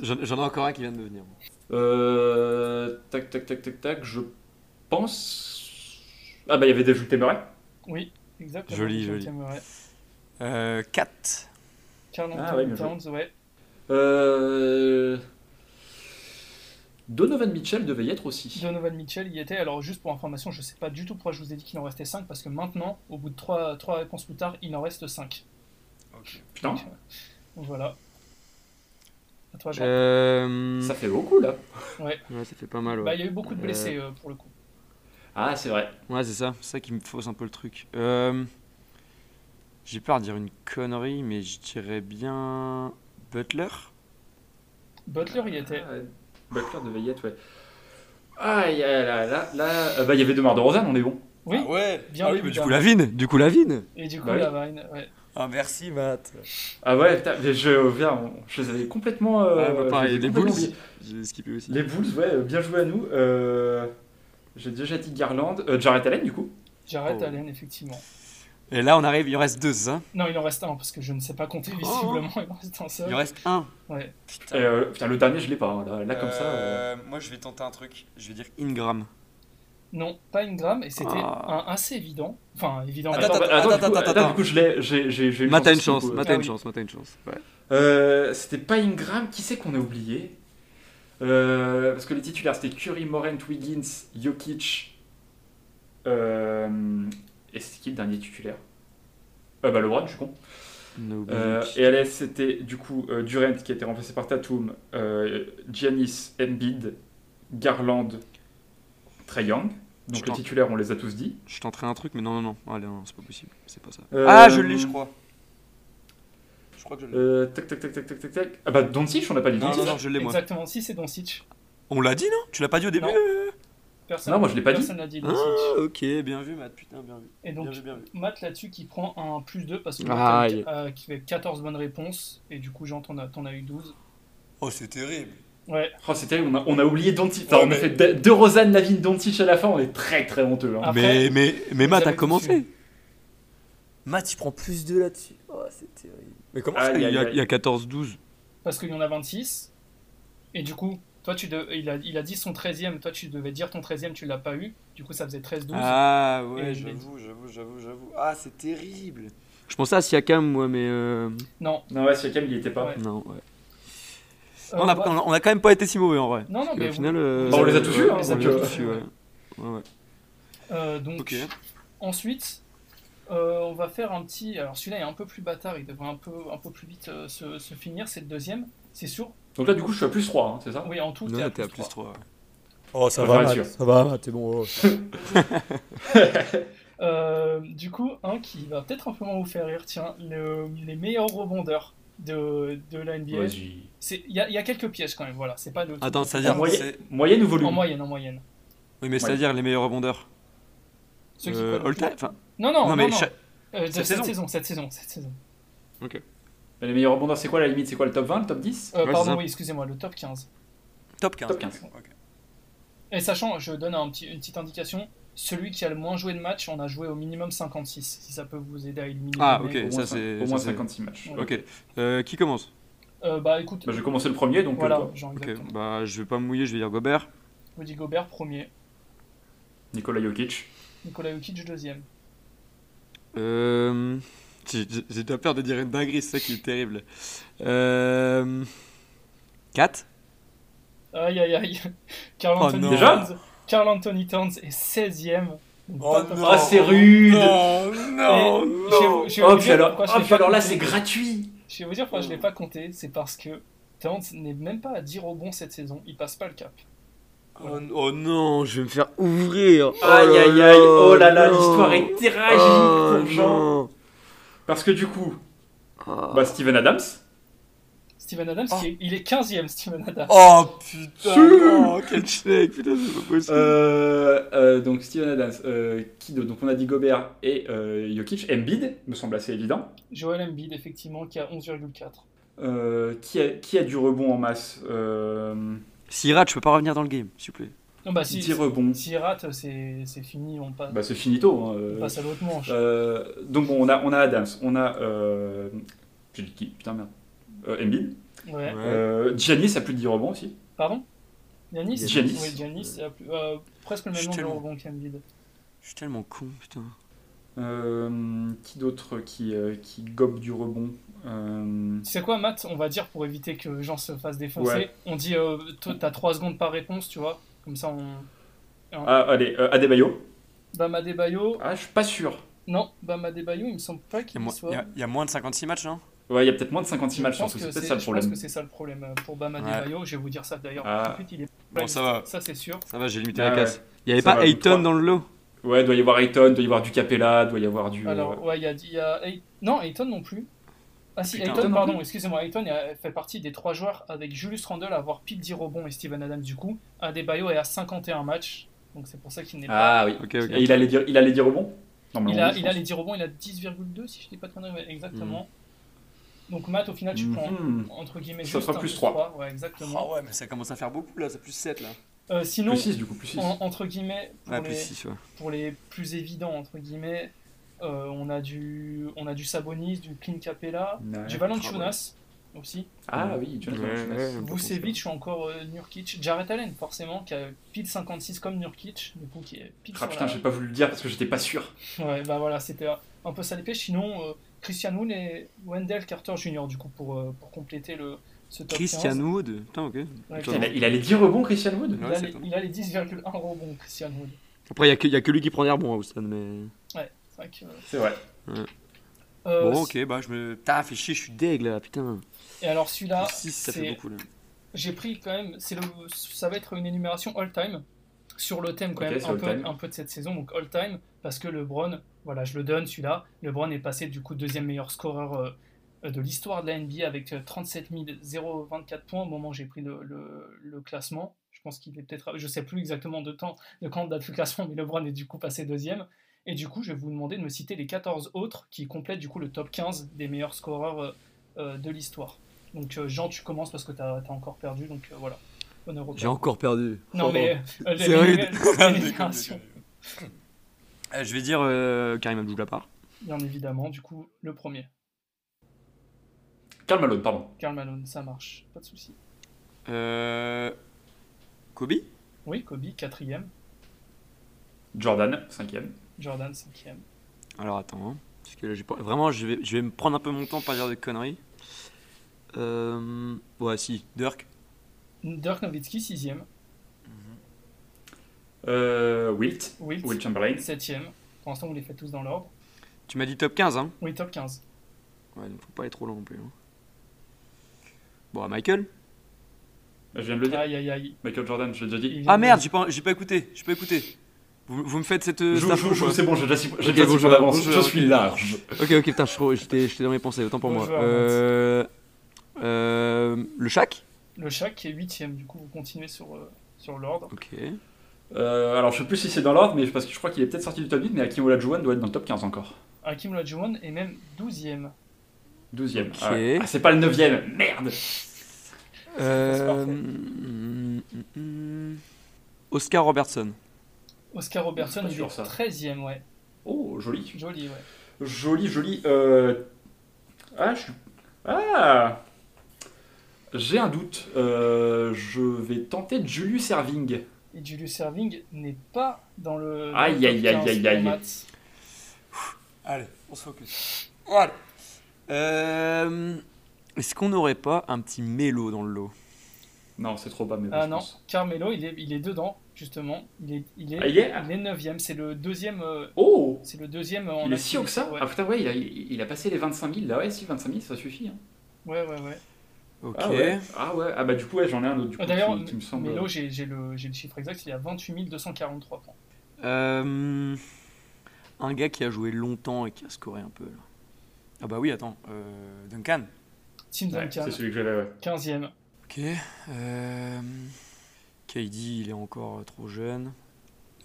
C: J'en ai encore un qui vient de venir.
A: Euh, tac, tac, tac, tac, tac. Je pense. Ah, bah, il y avait Dejounte Murray.
B: Oui, exactement.
C: Joli, joli. Euh, 4.
B: Carl
A: Ah, ouais.
B: Towns, ouais.
A: Euh... Donovan Mitchell devait y être aussi.
B: Donovan Mitchell y était. Alors, juste pour information, je sais pas du tout pourquoi je vous ai dit qu'il en restait 5, parce que maintenant, au bout de 3, trois réponses plus tard, il en reste 5.
A: Putain,
B: Donc voilà. À toi, Jean.
C: Euh,
A: ça fait beaucoup là.
C: Ouais, ça fait pas mal. Ouais,
B: Bah, il y a eu beaucoup de blessés euh, pour le coup.
A: Ah, c'est vrai.
C: Ouais, c'est ça. C'est ça qui me fausse un peu le truc. Euh, J'ai peur de dire une connerie, mais je dirais bien Butler.
B: Butler y était.
A: Butler devait y être, ouais. Ah, y a- là, là, là. euh, bah, il y avait Demar DeRozan, on est bon.
B: Oui,
D: Ah ouais.
B: bien
C: Ah oui, mais du coup, la vine. Du coup, la vine.
B: Et du coup,
A: Bah oui.
B: la Vine, ouais.
D: Ah merci Matt.
A: Ah ouais, putain, mais je, viens, on- je les avais complètement. euh,
C: Ah, bah, pareil,
A: les
C: Bulls. J'ai skippé aussi.
A: Les Bulls, ouais, euh, bien joué à nous. Euh, J'ai déjà dit Garland. Euh, Jarrett Allen, du coup.
B: Jarrett
C: Oh.
B: Allen, effectivement.
C: Et là, on arrive, il en reste deux, ça
B: Non, il en reste un, parce que je ne sais pas compter visiblement, il en reste un
C: Il en
B: seul.
C: reste un.
B: Ouais.
D: Putain.
A: Et, euh, putain, le dernier, je l'ai pas. hein, Là, là, comme ça. euh,
D: Euh, Moi je vais tenter un truc. Je vais dire.
C: Ingram.
B: Non, pas Ingram, et c'était
C: Ah.
B: un assez évident. Enfin, évident.
D: Attends,
A: Attends,
D: attends,
A: attends, du
D: attends,
A: coup,
D: attends,
A: attends,
D: attends.
A: du coup, je l'ai. J'ai j'ai- j'ai eu
C: Matt a une chance,
A: coup,
C: Matt
B: Ah
C: une
B: oui.
C: chance, Matt a une chance. Ouais.
A: Euh, c'était pas Ingram, qui c'est qu'on a oublié? Euh, Parce que les titulaires c'était Curry, Morant, Wiggins, Jokic. Euh, dernier titulaire euh, Bah LeBron, je suis con.
C: No
A: Euh, et à l'Est c'était du coup euh, Durant qui a été remplacé par Tatum, euh, Giannis, Embiid, Garland, Trae Young. Donc les titulaires on les a tous dit.
C: Je tenterai un truc, mais non, non, non. Allez, non, c'est pas possible. C'est pas ça.
A: Euh,
D: Ah je l'ai je crois. Je crois que je l'ai.
A: Euh, tac tac tac tac tac tac tac. Ah bah Doncic on n'a pas dit
C: Non,
A: Doncic.
C: non, non, je l'ai moi.
B: Exactement, si c'est Doncic.
C: On l'a dit, non? Tu l'as pas dit au début
B: Non.
C: euh
B: Personne,
A: Non, moi, je l'ai pas dit.
B: Personne.
C: Ah, ok, bien vu, Matt. Putain, bien vu.
B: Et donc,
C: Bien vu, bien vu.
B: Matt là-dessus qui prend un plus 2 parce que
C: Ah,
B: Matt qui fait 14 bonnes réponses. Et du coup, Jean, t'en as, t'en as eu 12.
D: Oh c'est terrible.
B: Ouais,
A: Oh, c'est terrible, on a, on a oublié Doncic. Enfin,
D: Ouais,
A: on a fait de, de Rosanne, Lavine, Doncic à la fin, on est très très honteux. hein.
B: Après,
C: mais, mais, Matt a commencé.
B: dessus.
D: Matt il prend plus 2 là-dessus. Oh c'est terrible. Mais comment
A: Ah,
D: ça
A: Aïe,
C: Il y a,
A: aïe,
C: il y a 14-12.
B: parce qu'il y en a 26. Et du coup, toi, tu de- il, a, il a dit son 13ème. Toi, tu devais dire ton 13ème, tu l'as pas eu. Du coup, ça faisait 13-12.
C: Ah, ouais, j'avoue.
D: J'avoue, j'avoue, j'avoue. Ah c'est terrible.
C: Je pensais à Siakam, moi, mais. euh,
B: Non.
A: Non, ouais, Siakam, il y était pas.
B: Ouais.
C: Non, ouais.
B: Euh,
C: on, a,
B: bah,
C: on a- quand même pas été si mauvais en vrai.
B: Non, non, mais
C: qu'au final, euh,
A: Bah, on les a tous
C: ouais,
A: eus, hein,
C: on les a tous eus, ouais. Ouais, ouais.
B: euh, donc, ensuite, euh, on va faire un petit. Alors, celui-là est un peu plus bâtard. Il devrait un peu, un peu plus vite euh, se, se finir. C'est le deuxième. C'est sur
A: Donc là, du coup, je suis à plus 3, hein, c'est ça?
B: Oui, en tout, t'es à
C: t'es à
B: plus
C: plus
B: 3.
C: 3.
D: Oh, ça va, Matt, ça va, t'es bon. oh. <laughs>
B: Euh, du coup, un qui va peut-être un peu moins vous faire rire, tiens, le- les meilleurs rebondeurs de, de la NBA. Il y, a- il y a quelques pièges quand même, voilà. C'est pas le
C: Attends,
A: En
C: c'est-à-dire.
A: moyenne, moyenne ou volume?
B: En moyenne, en moyenne.
C: Oui, mais c'est-à-dire les meilleurs rebondeurs.
B: Ceux qui
C: Euh, all time
B: Non, non,
C: Non, mais
B: non. Euh, de
C: cette
B: cette,
C: saison.
B: saison, cette saison, cette saison.
A: Mais Les meilleurs rebondeurs, c'est quoi la limite C'est quoi le top 20, le top 10
B: Euh,
C: Ouais,
B: pardon, oui, excusez-moi, le top 15.
C: top 15.
A: Top 15.
C: Ok.
B: Et sachant, je donne un petit, une petite indication, celui qui a le moins joué de match, on a joué au minimum 56, si ça peut vous aider à éliminer.
C: Ah, ok.
A: Au
C: ça,
A: moins,
C: c'est-
A: au moins
C: ça, c'est-
A: 56 matchs.
B: Ouais.
C: Ok. Euh, qui commence?
B: Euh, bah écoute,
A: Bah, je vais commencer le premier, donc euh,
B: voilà,
A: toi.
B: genre
C: Ok.
B: exactement.
C: Bah, je vais pas me mouiller, je vais dire Gobert.
B: Rudy Gobert, premier.
A: Nicolas Jokic.
B: Nicolas Jokic, deuxième.
C: Euh... J'ai déjà peur de dire une dinguerie, c'est ça qui est terrible. Euh... 4
B: Aïe aïe aïe. Carl
C: Oh
B: Anthony
C: non.
A: Déjà?
B: Towns. Carl Anthony Towns est 16ème. Donc,
D: Oh non.
A: Ah, c'est rude
C: Non,
B: je vais vous- je vais
A: Oh,
B: vous
A: puis
B: dire
A: alors,
B: je
A: oh,
B: pas
A: alors là, c'est gratuit
B: Je vais vous dire pourquoi je l'ai pas compté. C'est parce que Towns n'est même pas à 10 rebonds cette saison. Il passe pas le cap.
C: oh, oh non, je vais me faire ouvrir. Oh
A: Aïe aïe aïe, oh là là,
C: non.
A: l'histoire est tragique
C: Oh
A: pour Jean. Parce que du coup,
C: Ah.
A: bah, Steven Adams,
B: Steven Adams,
D: Oh.
B: est- il est 15ème, Steven Adams.
C: Oh putain, non, quel schneck, putain, c'est pas possible.
A: euh, euh, donc Steven Adams, euh, qui Donc on a dit Gobert et euh, Jokic, Embiid, me semble assez évident.
B: Joel Embiid, effectivement, qui a 11,4.
A: Euh, qui, a, qui a du rebond en masse euh,
C: rate, je peux pas revenir dans le game, s'il vous plaît.
B: Non, bah si,
A: 10 rebonds.
B: s'il rate, c'est c'est fini. On, passe
A: Bah c'est finito. hein,
B: on
A: euh.
B: passe à l'autre manche.
A: Euh, donc bon, on a, on a Adams, on a... Euh, J'ai dit qui Putain merde. Euh, Embiid.
B: Ouais.
A: Euh, Giannis a plus de 10 rebonds aussi.
B: Pardon? Giannis?
A: Giannis.
B: Oui, Giannis, a plus- euh, presque le même nombre de rebonds qu'Embiid.
C: Je suis tellement con, putain.
A: Euh, qui d'autre qui, euh, qui gobe du rebond Euh,
B: Tu sais quoi, Matt? On va dire pour éviter que Jean se fasse défoncer.
A: Ouais.
B: On dit, euh, toi, t'as 3 secondes par réponse, tu vois. Comme ça, on.
A: Ah, allez, euh, Adebayo.
B: Bam Adebayo.
A: Ah, je suis pas sûr.
B: Non, Bam Adebayo, il me semble pas qu'il y
C: mo-
B: soit.
C: il y a- il y a moins de 56 matchs, non?
A: Ouais, il y a peut-être moins de 56
B: Je
A: matchs,
B: pense
A: c'est peut-être ça le
B: Je pense
A: problème.
B: que c'est ça le problème euh, pour Bam Adebayo. Je vais vous dire ça d'ailleurs.
A: Ah.
B: Tout de suite, il est
C: Bon, ça va.
B: Ça, c'est sûr.
C: Ça va, j'ai limité
A: Ah,
C: la casse.
A: ouais.
C: Il y avait
A: Ça
C: pas Ayton dans le lot?
A: Ouais, doit y avoir Ayton, doit y avoir du Capella, doit y avoir du. euh,
B: Alors, ouais, il y a, y Non, Ayton non plus. Ah si,
C: Putain.
B: Ayton,
A: non
B: pardon, excusez-moi. Ayton fait partie des trois joueurs avec Julius Randle à avoir pile 10 rebonds et Steven Adams du coup. Adebayo est à 51 matchs. Donc c'est pour ça qu'il n'est pas.
A: Ah oui.
C: Ok, ok.
A: Et il a les 10 il a les 10 rebonds? Normalement,
B: Il a, il a les 10 rebonds, il a 10,2 si je dis pas de conneries, exactement. Donc Matt, au final, tu
A: Mhm.
B: prends entre guillemets
A: Ça
B: juste
A: fera
B: un
A: plus trois.
B: Ouais, exactement.
C: Ah ouais, mais ça commence à faire beaucoup là, c'est plus 7 là.
B: Euh, sinon,
A: Plus 6 du coup, plus 6.
B: en- entre guillemets, pour,
C: Ouais,
B: les,
C: plus 6, ouais.
B: pour les plus évidents, entre guillemets, euh, on, a du, on a du Sabonis, du Clint Capella, du Valanciunas aussi.
A: Ah oui, Jonathan
C: Ouais, ouais,
B: Vucevic ou encore euh, Nurkic. Jarrett Allen, forcément, qui a pile 56 comme Nurkic, du coup, qui est pile
A: Ah
B: sur
A: putain,
B: la-
A: j'ai pas voulu le dire parce que j'étais pas sûr.
B: Ouais, bah voilà, c'était un peu ça les pièges. Sinon, euh, Christian Wood et Wendell Carter Jr., du coup, pour, euh, pour compléter le, ce top
C: Christian
B: 15.
C: Wood Putain, ok.
B: Ouais.
A: Il a, il a les 10 rebonds, Christian Wood?
B: Il,
C: Ouais,
B: a les,
C: étonnant.
B: il a les 10,1 rebonds, Christian Wood.
C: Après, il y, a que- il y a que lui qui prend des rebonds à Houston, mais.
B: C'est vrai que.
A: C'est vrai.
B: euh,
C: bon, ok, bah je me. Putain, fait chier, je suis deg là, putain.
B: Et alors celui-là,
C: 6, ça
B: c'est-
C: fait beaucoup là.
B: j'ai pris quand même, c'est le, ça va être une énumération all-time sur le thème quand même un peu,
A: thème.
B: un peu de cette saison, donc all-time, parce que LeBron, voilà, je le donne celui-là, LeBron est passé du coup deuxième meilleur scoreur euh, de l'histoire de la NBA avec euh, 37 024 points au moment où j'ai pris le, le- le classement. Je pense qu'il est peut-être, je sais plus exactement de temps, de quand date le classement, mais LeBron est du coup passé deuxième. Et du coup, je vais vous demander de me citer les 14 autres qui complètent du coup le top 15 des meilleurs scoreurs euh, euh, de l'histoire. Donc euh, Jean, tu commences parce que tu as, encore perdu, donc euh, voilà.
C: J'ai encore perdu.
B: Non
C: Oh.
B: mais euh,
C: C'est rude. <laughs> je vais dire euh, Karim Abdul-Jabbar.
B: bien évidemment. Du coup, le premier,
A: Karl Malone, pardon.
B: Karl Malone, ça marche, pas de souci.
C: Euh... Kobe?
B: Oui, Kobe, quatrième,
A: Jordan, 5ème.
B: Jordan, cinquième.
C: Alors attends, hein, parce que là, j'ai pas... vraiment, je vais, je vais me prendre un peu mon temps pour pas dire de conneries. Euh... Ouais, si, Dirk.
B: Dirk Nowitzki, sixième.
A: Euh, Wilt,
B: Wilt,
A: Wilt Chamberlain.
B: septième. Pour l'instant, vous les faites tous dans l'ordre.
C: Tu m'as dit top 15, hein?
B: Oui, top 15.
C: Ouais, donc faut pas aller trop loin non plus. hein. Bon, à Michael?
A: Je viens de le dire.
B: Aïe aïe aïe.
A: Michael Jordan, je l'ai déjà dit.
C: Ah
B: de-
C: merde, j'ai pas, j'ai pas écouté, j'ai pas écouté. Vous, vous me faites cette.
A: Je je
C: pas
A: c'est bon, j'ai déjà six j'ai
C: Ok,
A: déjà six
C: bonjour,
A: points d'avance.
C: bonjour.
A: Je suis large.
C: Ok, ok, putain, j'étais dans mes pensées, autant pour moi. Euh, euh, le Shaq?
B: Le qui est 8 du coup vous continuez sur, euh, sur l'ordre.
C: Ok.
A: Euh, alors, je sais plus si c'est dans l'ordre, mais parce que je crois qu'il est peut-être sorti du top 8, mais Hakim Olajuwon doit être dans le top 15 encore.
B: Hakim Olajuwon est même 12ème.
A: 12ème.
C: Ok.
A: Ah, ouais. Ah, c'est pas le 9ème, merde
C: Euh,
B: parfait.
C: mm, mm, mm. Oscar Robertson.
B: Oscar Robertson
A: ça.
B: 13ème, ouais.
A: Oh, joli.
B: Joli, ouais.
A: Joli, joli. Euh... Ah, je suis. Ah J'ai un doute. Euh, je vais tenter Julius Erving.
B: Et Julius Serving n'est pas dans le.
A: Aïe, aïe, aïe,
B: 15
A: aïe, aïe.
C: Allez, on se focus. Voilà. Euh, Est-ce qu'on n'aurait pas un petit mélo dans le lot?
A: Non, c'est trop bas, mais
B: Ah non,
A: pense.
B: Carmelo, il est, il est dedans, justement. Il est, il est,
A: Ah, il est
B: il est 9ème. C'est le deuxième. euh,
A: Oh
B: C'est le deuxième en
A: Il est si haut que ça Ah putain, ouais, il a, il a passé les 25 000 là, ouais, si, 25 000, ça suffit. hein.
B: Ouais, ouais, ouais.
C: Ok.
A: Ah ouais. ah ouais, ah bah du coup, ouais, j'en ai un autre du coup,
B: Ah, D'ailleurs,
A: qui, qui me semble.
B: Melo, j'ai j'ai le, j'ai le chiffre exact, il est à 28 243 points.
C: Euh, un gars qui a joué longtemps et qui a scoré un peu. Là. Ah bah oui, attends. Euh, Duncan.
B: Tim
A: Ouais,
B: Duncan,
A: c'est celui que j'avais, ouais.
B: 15ème.
C: Ok. Euh, KD, il est encore trop jeune.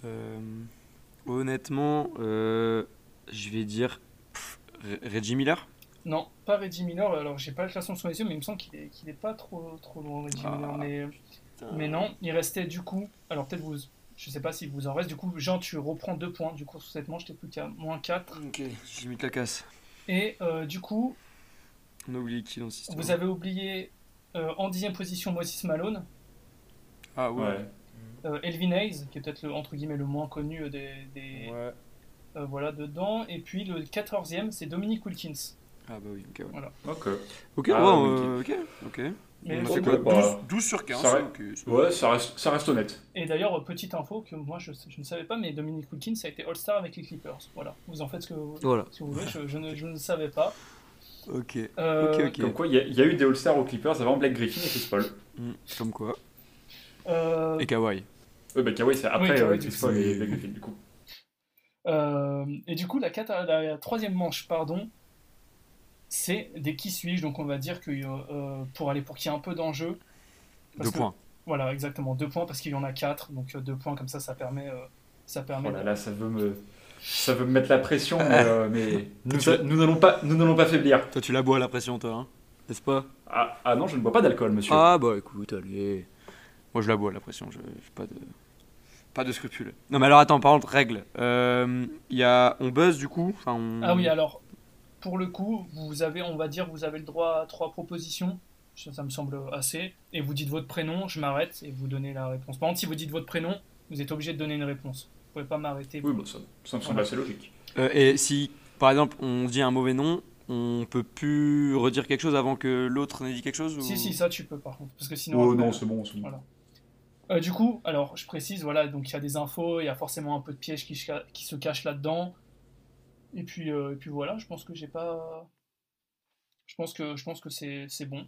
C: Euh, honnêtement, euh, je vais dire pff, Reggie Miller?
B: Non, pas Reggie Miller, alors j'ai pas le classement sous les yeux, mais il me semble qu'il est, pas trop, trop loin, Reggie
C: Ah.
B: Miller. Mais, mais non, il restait du coup, alors peut-être vous, je sais pas si vous en reste, du coup, Jean, tu reprends deux points, du coup, sur cette manche, t'es plus qu'à moins 4.
C: Ok, j'ai mis la casse.
B: Et euh, du coup,
C: On a oublié qui dans
B: vous avez oublié en dixième position Moses Malone,
C: Ah ouais.
A: Ouais.
B: euh, Elvin Hayes, qui est peut-être le, entre guillemets le moins connu des, des
C: Ouais.
B: euh, voilà dedans, et puis le quatorzième c'est Dominique Wilkins.
C: Ah bah oui, ok. Ouais.
A: Ok.
C: Ok,
A: Ah,
C: euh, ok, ok.
B: Mais
A: ok,
C: quoi
A: bah,
C: 12, 12 sur 15.
A: ça
C: ok, c'est-
A: Ouais, ça reste, ça reste honnête.
B: Et d'ailleurs, petite info que moi je, je ne savais pas, mais Dominique Wilkins a été All-Star avec les Clippers. Voilà, vous en faites ce que vous,
C: Voilà.
B: si vous voulez, je, je ne, je ne savais pas.
C: Ok.
B: Euh,
C: Ok, ok.
A: Comme quoi, il y, a- il y a eu des All-Stars aux Clippers avant Black Griffin et Chris Paul.
C: Hmm, Comme quoi.
B: euh,
C: Et Kawhi.
A: Ouais, bah Kawhi, c'est après
B: Oui, Kawhi,
A: euh, Chris. Paul et Black Griffin, du coup.
B: euh, et du coup, la, troisième manche, pardon, c'est des qui suis-je, donc on va dire que euh, pour aller pour qu'il y ait un peu d'enjeu.
C: Deux
B: que-
C: points.
B: Voilà, exactement, deux points parce qu'il y en a quatre, donc euh, deux points comme ça, ça permet. euh, ça permet
A: Oh là là, ça veut me, ça veut me mettre la pression, mais, euh, mais nous, a- nous n'allons pas, nous n'allons pas faiblir.
C: Toi, tu la bois la pression, toi, hein N'est-ce pas?
A: Ah, ah non, je ne bois pas d'alcool, monsieur.
C: Ah bah écoute, allez. Moi, je la bois la pression, je j'ai pas de. Pas de scrupules. Non, mais alors attends, par contre, règle. Euh, Il y a... On buzz du coup? Enfin, on...
B: Ah oui, alors, pour le coup, vous avez, on va dire, vous avez le droit à trois propositions. Ça, ça me semble assez. Et vous dites votre prénom, je m'arrête et vous donnez la réponse. Par contre, si vous dites votre prénom, vous êtes obligé de donner une réponse. Pas m'arrêter.
A: Oui, bon, ça, ça me semble
B: Voilà.
A: assez logique.
C: Euh, et si, par exemple, on dit un mauvais nom, on peut plus redire quelque chose avant que l'autre n'ait dit quelque chose ou...
B: Si, si, ça tu peux par contre. Parce que sinon.
A: Oh
B: après-
A: non, c'est bon, c'est bon.
B: Voilà. Euh, du coup, alors je précise, voilà, donc il y a des infos, il y a forcément un peu de piège qui, se ca- qui se cache là-dedans. Et puis, euh, et puis voilà, je pense que j'ai pas. Je pense que, je pense que c'est c'est bon.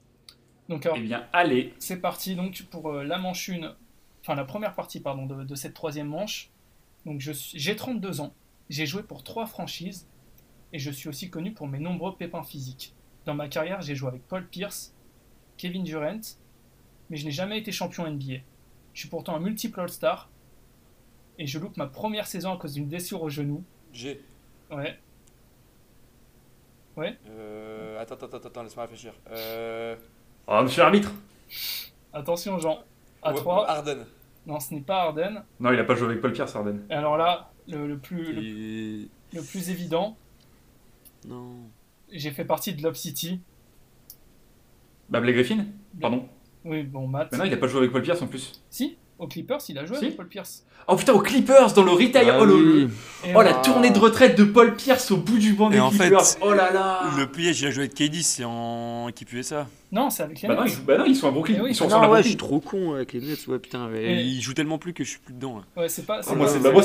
B: Donc alors,
A: Eh bien, allez.
B: c'est parti donc pour euh, la manche 1, enfin la première partie pardon, de, de cette troisième manche. Donc je suis- j'ai 32 ans, j'ai joué pour trois franchises et je suis aussi connu pour mes nombreux pépins physiques. Dans ma carrière, j'ai joué avec Paul Pierce, Kevin Durant, mais je n'ai jamais été champion NBA. Je suis pourtant un multiple All-Star et je loupe ma première saison à cause d'une blessure au genou.
C: G.
B: Ouais,
C: Euh, attends, attends, attends, laisse-moi réfléchir. Euh...
A: Oh, monsieur l'arbitre
B: attention Jean. À 3,
C: Arden.
B: Non ce n'est pas Harden.
A: Non, il a pas joué avec Paul Pierce, Arden.
B: Et alors là, le, le plus, le,
C: Et...
B: le plus évident,
C: Non.
B: j'ai fait partie de Lob City.
A: Bah, Blake Griffin? Pardon?
B: Oui, bon, Matt.
A: Mais non, il a pas joué avec Paul Pierce en plus.
B: Si, aux Clippers, il a joué
A: Si.
B: avec Paul Pierce.
A: Oh putain, aux Clippers, dans le retire.
C: Ah
A: oh, le-
C: oui.
A: Oh, la tournée de retraite de Paul Pierce au bout du banc
C: Et
A: des
C: en fait,
A: Clippers. oh là là
C: Le piège, il a joué avec KD, c'est en équipe USA.
B: Non, c'est avec les
A: bah non,
B: Nets.
A: ils jouent- bah non, ils sont à Brooklyn.
B: Eh oui.
A: Ils sont
C: Ah non,
A: la
C: ouais, je
A: Brooklyn.
C: suis trop con avec les Nets, ouais, putain. ouais.
B: Et-
C: Il joue tellement plus que je suis plus dedans. là.
B: Ouais, c'est pas. c'est
A: moi, bah,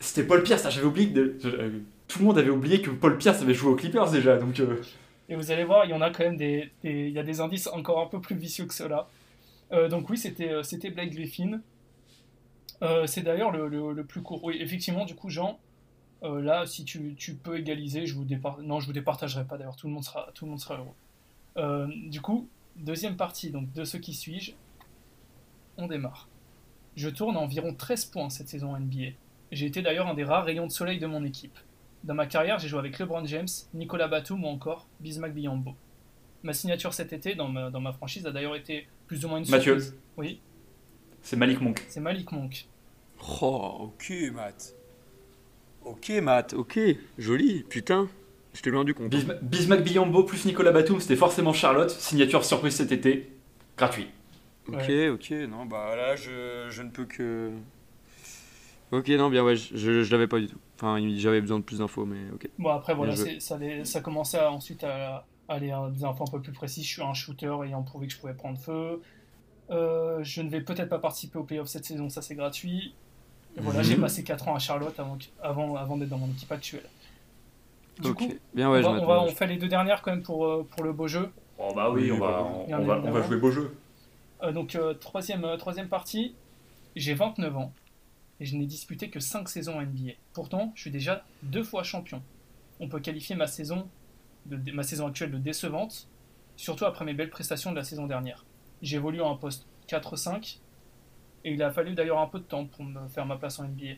A: c'était- Paul Pierce, ah, j'avais oublié que de- euh, tout le monde avait oublié que Paul Pierce avait joué aux Clippers déjà, donc euh,
B: Et vous allez voir, il y en a quand même des, des- il y a des indices encore un peu plus vicieux que cela. Euh, donc oui, c'était euh, c'était Blake Griffin. Euh, c'est d'ailleurs le, plus court. Oui, effectivement, du coup, Jean, euh, là, si tu, peux égaliser, je vous dépar... non, je vous départagerai pas. D'ailleurs, tout le monde sera tout le monde sera heureux. Euh, du coup, deuxième partie. Donc de ce qui suis-je, on démarre. Je tourne à environ 13 points cette saison NBA. J'ai été d'ailleurs un des rares rayons de soleil de mon équipe. Dans ma carrière, j'ai joué avec LeBron James, Nicolas Batum ou encore Bismack Biyombo. Ma signature cet été dans ma franchise a d'ailleurs été plus ou moins une
A: Mathieu.
B: surprise. Oui,
A: C'est Malik Monk.
B: c'est Malik Monk.
C: Oh, ok, Matt. Ok, Matt, ok. Joli, putain. Je t'ai rendu compte.
A: Bisma- Bismack Biyombo plus Nicolas Batum, c'était forcément Charlotte. Signature surprise cet été. Gratuit.
C: Ok, ok, non, bah là, je, je ne peux que. Ok, non, bien, ouais, je, je, je l'avais pas du tout. Enfin, il- j'avais besoin de plus d'infos, mais ok.
B: Bon, après, voilà, ça, ça commençait à- ensuite à aller à des infos un peu plus précises. Je suis un shooter ayant prouvé que je pouvais prendre feu. Euh, je ne vais peut-être pas participer aux playoffs cette saison, ça c'est gratuit. Et voilà,
C: Mhm.
B: j'ai passé 4 ans à Charlotte avant, que- avant, avant d'être dans mon équipe actuelle. Du
C: ok,
B: coup,
C: bien, ouais,
B: on,
C: je
B: va, on, va-
C: m'attends.
B: on fait les deux dernières quand même pour, euh, pour le beau jeu.
A: Oh bah oui,
C: Oui,
A: on, va,
C: bah,
A: on, va, on va
B: évidemment.
A: jouer beau jeu.
B: Euh, donc, euh, troisième, euh, troisième partie, j'ai 29 ans et je n'ai disputé que 5 saisons en NBA. Pourtant, je suis déjà deux fois champion. On peut qualifier ma saison, de, ma saison actuelle de décevante, surtout après mes belles prestations de la saison dernière. À un poste 4-5 et il a fallu d'ailleurs un peu de temps pour me faire ma place en NBA.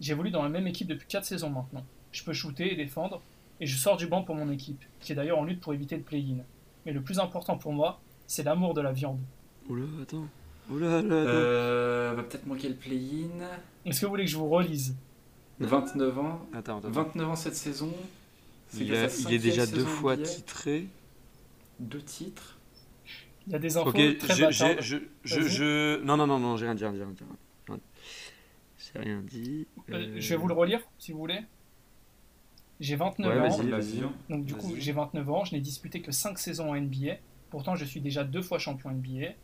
B: J'évolue dans la même équipe depuis 4 saisons maintenant. Je peux shooter et défendre et je sors du banc pour mon équipe, qui est d'ailleurs en lutte pour éviter le play-in. Mais le plus important pour moi, c'est l'amour de la viande.
C: Oula, attends. Oula, là, attends.
A: Euh, va peut-être manquer le play-in.
B: Est-ce que vous voulez que je vous relise?
A: 29 ans.
C: Attends, attends.
A: 29 ans cette saison.
C: Il, a- est déjà deux fois
A: NBA.
C: titré.
A: Deux titres.
B: Il y a des infos
C: Ok,
B: très
C: je, je, je, je, Non, non, non, non, j'ai rien dit, rien dit, rien dit. rien dit. J'ai rien dit.
B: Euh,
C: euh,
B: Je vais vous le relire, si vous voulez. J'ai 29
C: Ouais,
B: ans,
C: vas-y,
A: La
C: vas-y.
A: vie.
B: donc du coup j'ai 29 ans, je n'ai disputé que 5 saisons en NBA, pourtant je suis déjà deux fois champion NBA.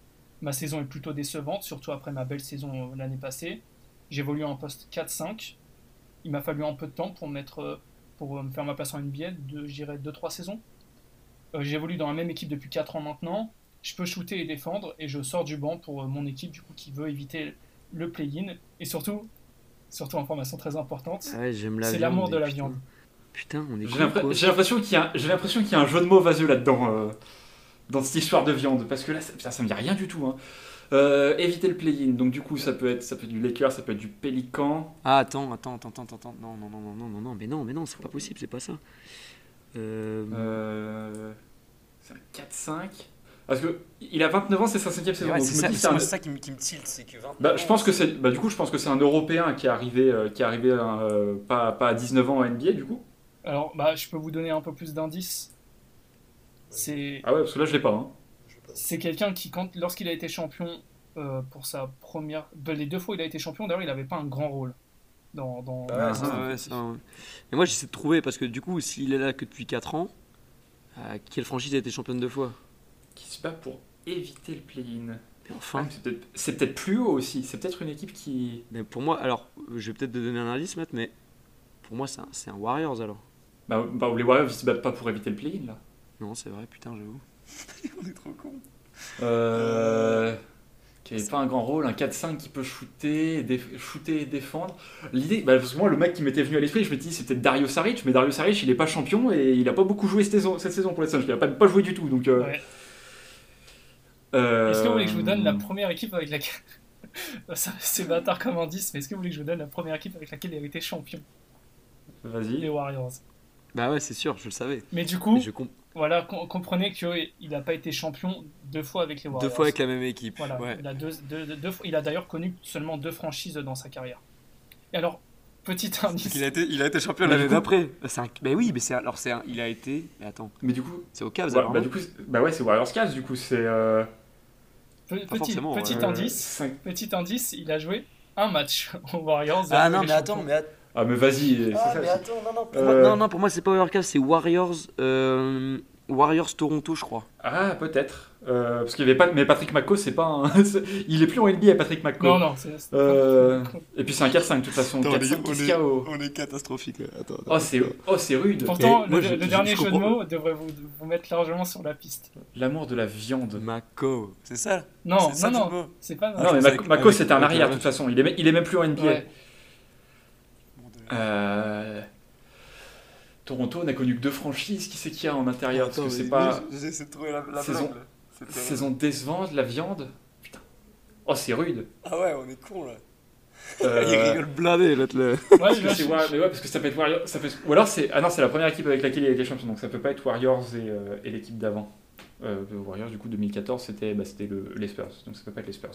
B: Ma saison est plutôt décevante, surtout après ma belle saison euh, l'année passée. J'évolue en poste 4-5. Il m'a fallu un peu de temps pour, mettre, euh, pour euh, me faire ma place en NBA, de, je dirais 2-3 saisons. Euh, J'évolue dans la même équipe depuis 4 ans maintenant. Je peux shooter et défendre, et je sors du banc pour euh, mon équipe du coup, qui veut éviter le play-in. Et surtout, surtout information très importante,
C: Ah ouais,
B: c'est l'amour de la
C: putain.
B: viande.
C: Putain, on est
A: J'ai l'impression qu'il y, a- j'ai l'impression qu'il y a un jeu de mots vaseux là-dedans, euh, dans cette histoire de viande. Parce que là, ça, ça me dit rien du tout. hein. Euh, éviter le play-in. Donc, du coup, ça peut, être, ça peut être du Lakers, ça peut être du Pélican.
C: Ah, attends, attends, attends, attends, attends. Non, non, non, non, non, non, non, mais non, mais non, c'est pas possible, c'est pas ça. Euh...
A: Euh, c'est un 4-5. Parce que il a 29 ans, c'est sa cinquième saison.
D: Ouais,
A: donc
D: c'est
A: je me
D: ça,
A: dis,
D: c'est
A: c'est un-
D: ça qui me, qui me tilt, c'est que 29
A: Bah, je pense
D: ans,
A: que c'est, bah, du coup, je pense que c'est un Européen qui est arrivé, euh, qui est arrivé euh, pas, pas à 19 ans en NBA, du coup.
B: Alors, bah, je peux vous donner un peu plus d'indices. C'est
A: Ah ouais, parce que là, je l'ai pas. hein.
B: C'est quelqu'un qui, quand, lorsqu'il a été champion euh, pour sa première. les deux fois où il a été champion, d'ailleurs, il n'avait pas un grand rôle. Dans, dans,
D: Ah ouais,
B: dans-
D: ça,
C: Ah ouais, ça, ouais. Et moi, j'essaie de trouver, parce que du coup, s'il est là que depuis 4 ans, euh, quelle franchise a été championne deux fois?
A: Qui se bat pour éviter le play-in.
C: Enfin,
A: Ah, c'est peut-être, c'est peut-être plus haut aussi. C'est peut-être une équipe qui.
C: mais pour moi, alors, je vais peut-être te donner un indice, Matt, mais pour moi, c'est un, c'est un Warriors alors.
A: Bah, bah, les Warriors, ils se battent pas pour éviter le play-in, là.
C: Non, c'est vrai, putain, j'avoue.
D: On est trop con.
A: Euh... Qui avait pas un grand rôle, un 4-5 qui peut shooter, déf- shooter et défendre. L'idée, bah, parce que moi, le mec qui m'était venu à l'esprit, je me dis, c'est peut-être Dario Saric, mais Dario Saric, il est pas champion et il a pas beaucoup joué cette saison, cette saison pour les Suns. Il a pas, pas joué du tout, donc. euh,
B: Ouais.
A: euh,
B: Est-ce que vous voulez que je vous donne la première équipe avec laquelle. <laughs> C'est bâtard comme indice, mais est-ce que vous voulez que je vous donne la première équipe avec laquelle il a été champion? Les
A: Vas-y.
B: Warriors.
C: Bah ouais, c'est sûr, je le savais.
B: Mais du coup,
C: Mais je comp-
B: voilà, com- comprenez qu'il n'a pas été champion deux fois avec les Warriors.
C: Deux fois avec la même équipe.
B: Voilà,
C: Ouais.
B: il a, deux, deux- deux- deux fois- il a d'ailleurs connu seulement deux franchises dans sa carrière. Et alors, petit indice.
C: Il a été, il a été champion
A: Mais
C: l'année d'après. Bah, c'est un- bah oui, mais c'est alors c'est un- il a été. Mais attends,
A: Mais du coup.
C: c'est au Cavs
A: ouais,
C: alors.
A: bah, du coup, c'est- bah ouais, c'est Warriors Cavs, du coup, c'est. Euh,
B: Pe- petit
C: forcément,
B: petit
C: ouais.
B: indice.
A: cinq-
B: Petit indice, il a joué un match <laughs> aux Warriors.
D: Ah non, mais attends, mais, att-
A: Ah, mais vas-y. c'est
D: ah,
A: ça,
D: mais
A: c'est-
D: attends, non, non, pour
A: Euh,
D: moi-
C: Non, non, pour moi, c'est pas Warriors Cavs, c'est Warriors. euh, Warriors Toronto, je crois.
A: Ah, peut-être. Euh, parce qu'il y avait pas. Mais Patrick McCaw, c'est pas un. <laughs> c'est- il est plus en NBA, Patrick McCaw.
B: Non, non, c'est.
A: Euh, Et puis c'est un 4-5 de toute façon.
C: Attends, on est-
A: 4-5
C: on est-. On catastrophique là. Attends, attends,
A: Oh, c'est oh, c'est rude.
B: Pourtant,
C: Et moi,
B: le,
C: je-
B: le
C: je-
B: dernier
C: je
B: jeu de mots devrait vous, vous mettre largement sur la piste.
A: L'amour de la viande.
C: Mako, c'est ça?
B: Non,
C: ça
B: non, non, c'est pas.
C: Ah,
A: non, mais
C: avec-
A: c'était un
C: avec
A: arrière de toute façon. Il est, il est même plus en NBA.
B: Ouais.
A: Euh, Toronto n'a connu que deux franchises. Qui c'est qu'il y a en intérieur Parce que c'est pas.
C: J'essaie de trouver la, la
A: Saison-. Saison décevante, la viande. Putain. Oh, c'est rude.
C: Ah ouais, on est con là.
A: Euh, <laughs>
C: Il rigole blindé l'autre là.
B: Ouais, je-
A: War- mais ouais, parce que ça peut être Warriors. Ça peut... Ou alors c'est. Ah non, c'est la première équipe avec laquelle il a été champion, donc ça peut pas être Warriors et, euh, et l'équipe d'avant. Euh, Warriors, du coup, 2014, c'était bah, c'était le... les Spurs, donc ça peut pas être les Spurs.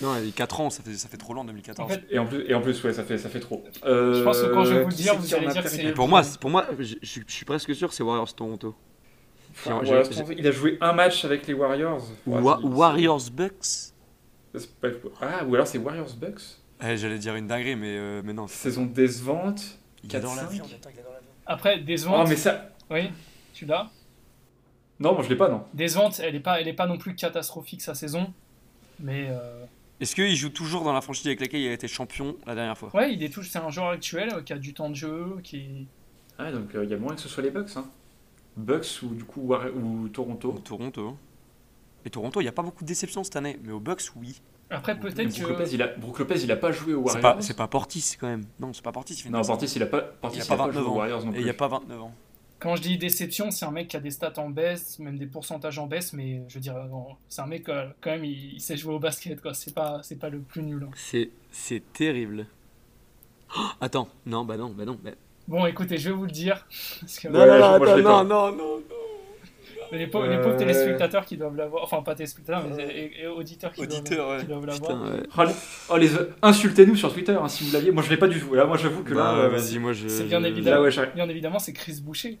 C: Non, il y a 4 ans, ça fait, ça fait trop long en 2014.
B: En fait,
A: Et en plus, et en plus ouais, ça fait, ça fait trop. Euh,
B: Je pense que quand je vais vous le dire, vous allez dire que c'est-
C: pour moi, pour moi je, suis presque sûr que c'est Warriors Toronto.
A: Enfin, Warriors, Il a joué un match avec les Warriors. Ouais,
C: Wa-
A: c'est-
C: Warriors Bucks
A: pas- Ah, ou alors c'est Warriors Bucks
C: Eh, J'allais dire une dinguerie, mais, euh, mais non.
A: Saison décevante.
C: Il adore la
A: 4-5.
C: viande, attends, il adore la viande.
B: Après,
A: Oh,
B: décevante.
A: mais ça.
B: Oui, tu l'as?
A: Non, moi je l'ai pas, non.
B: Décevante, elle est pas, elle est pas non plus catastrophique sa saison. Mais euh,
C: Est-ce qu'il joue toujours dans la franchise avec laquelle il a été champion la dernière fois?
B: Ouais, il est toujours, c'est un joueur actuel euh, qui a du temps de jeu, qui.
A: Ah, donc euh, il y a moyen que ce soit les Bucks. Hein. Bucks ou du coup War- ou Toronto.
C: Toronto. Et Toronto, il n'y a pas beaucoup de déceptions cette année, mais au Bucks, oui.
B: Après, peut-être
A: Brook
B: que.
A: Lopez, il a... Brook Lopez, il a pas joué aux
C: C'est
A: Warriors.
C: pas, c'est pas Portis quand même. Non, c'est pas Portis. il fait une
A: Non. Portis, il a pas, Portis,
C: Il a
A: il a pas
C: 29
A: joué aux
C: ans.
A: Warriors non
C: Et il n'y a pas 29 ans.
B: Quand je dis déception, c'est un mec qui a des stats en baisse, même des pourcentages en baisse, mais je veux dire, bon, c'est un mec euh, quand même, il, il sait jouer au basket, quoi. C'est pas, c'est pas le plus nul. hein.
C: C'est, c'est terrible. Oh, attends, non, bah non, bah non. bah-
B: Bon, écoutez, je vais vous le dire. Parce que,
A: Non, Ouais, non, pas.
C: non, non, non.
B: mais les, pauvres, les pauvres
A: Euh,
B: téléspectateurs qui doivent l'avoir, enfin pas téléspectateurs, mais et, et auditeurs qui
C: Auditeurs,
B: doivent,
C: ouais.
B: qui doivent l'avoir.
C: Ouais.
A: Oh, les- oh, insultez-nous sur Twitter hein, si vous l'aviez. Moi, je l'ai pas du tout. Là, moi, j'avoue que là.
C: Bah,
A: euh,
C: vas-y, moi je.
B: c'est bien.
A: Là, ouais.
B: Bien évidemment, c'est Chris Boucher.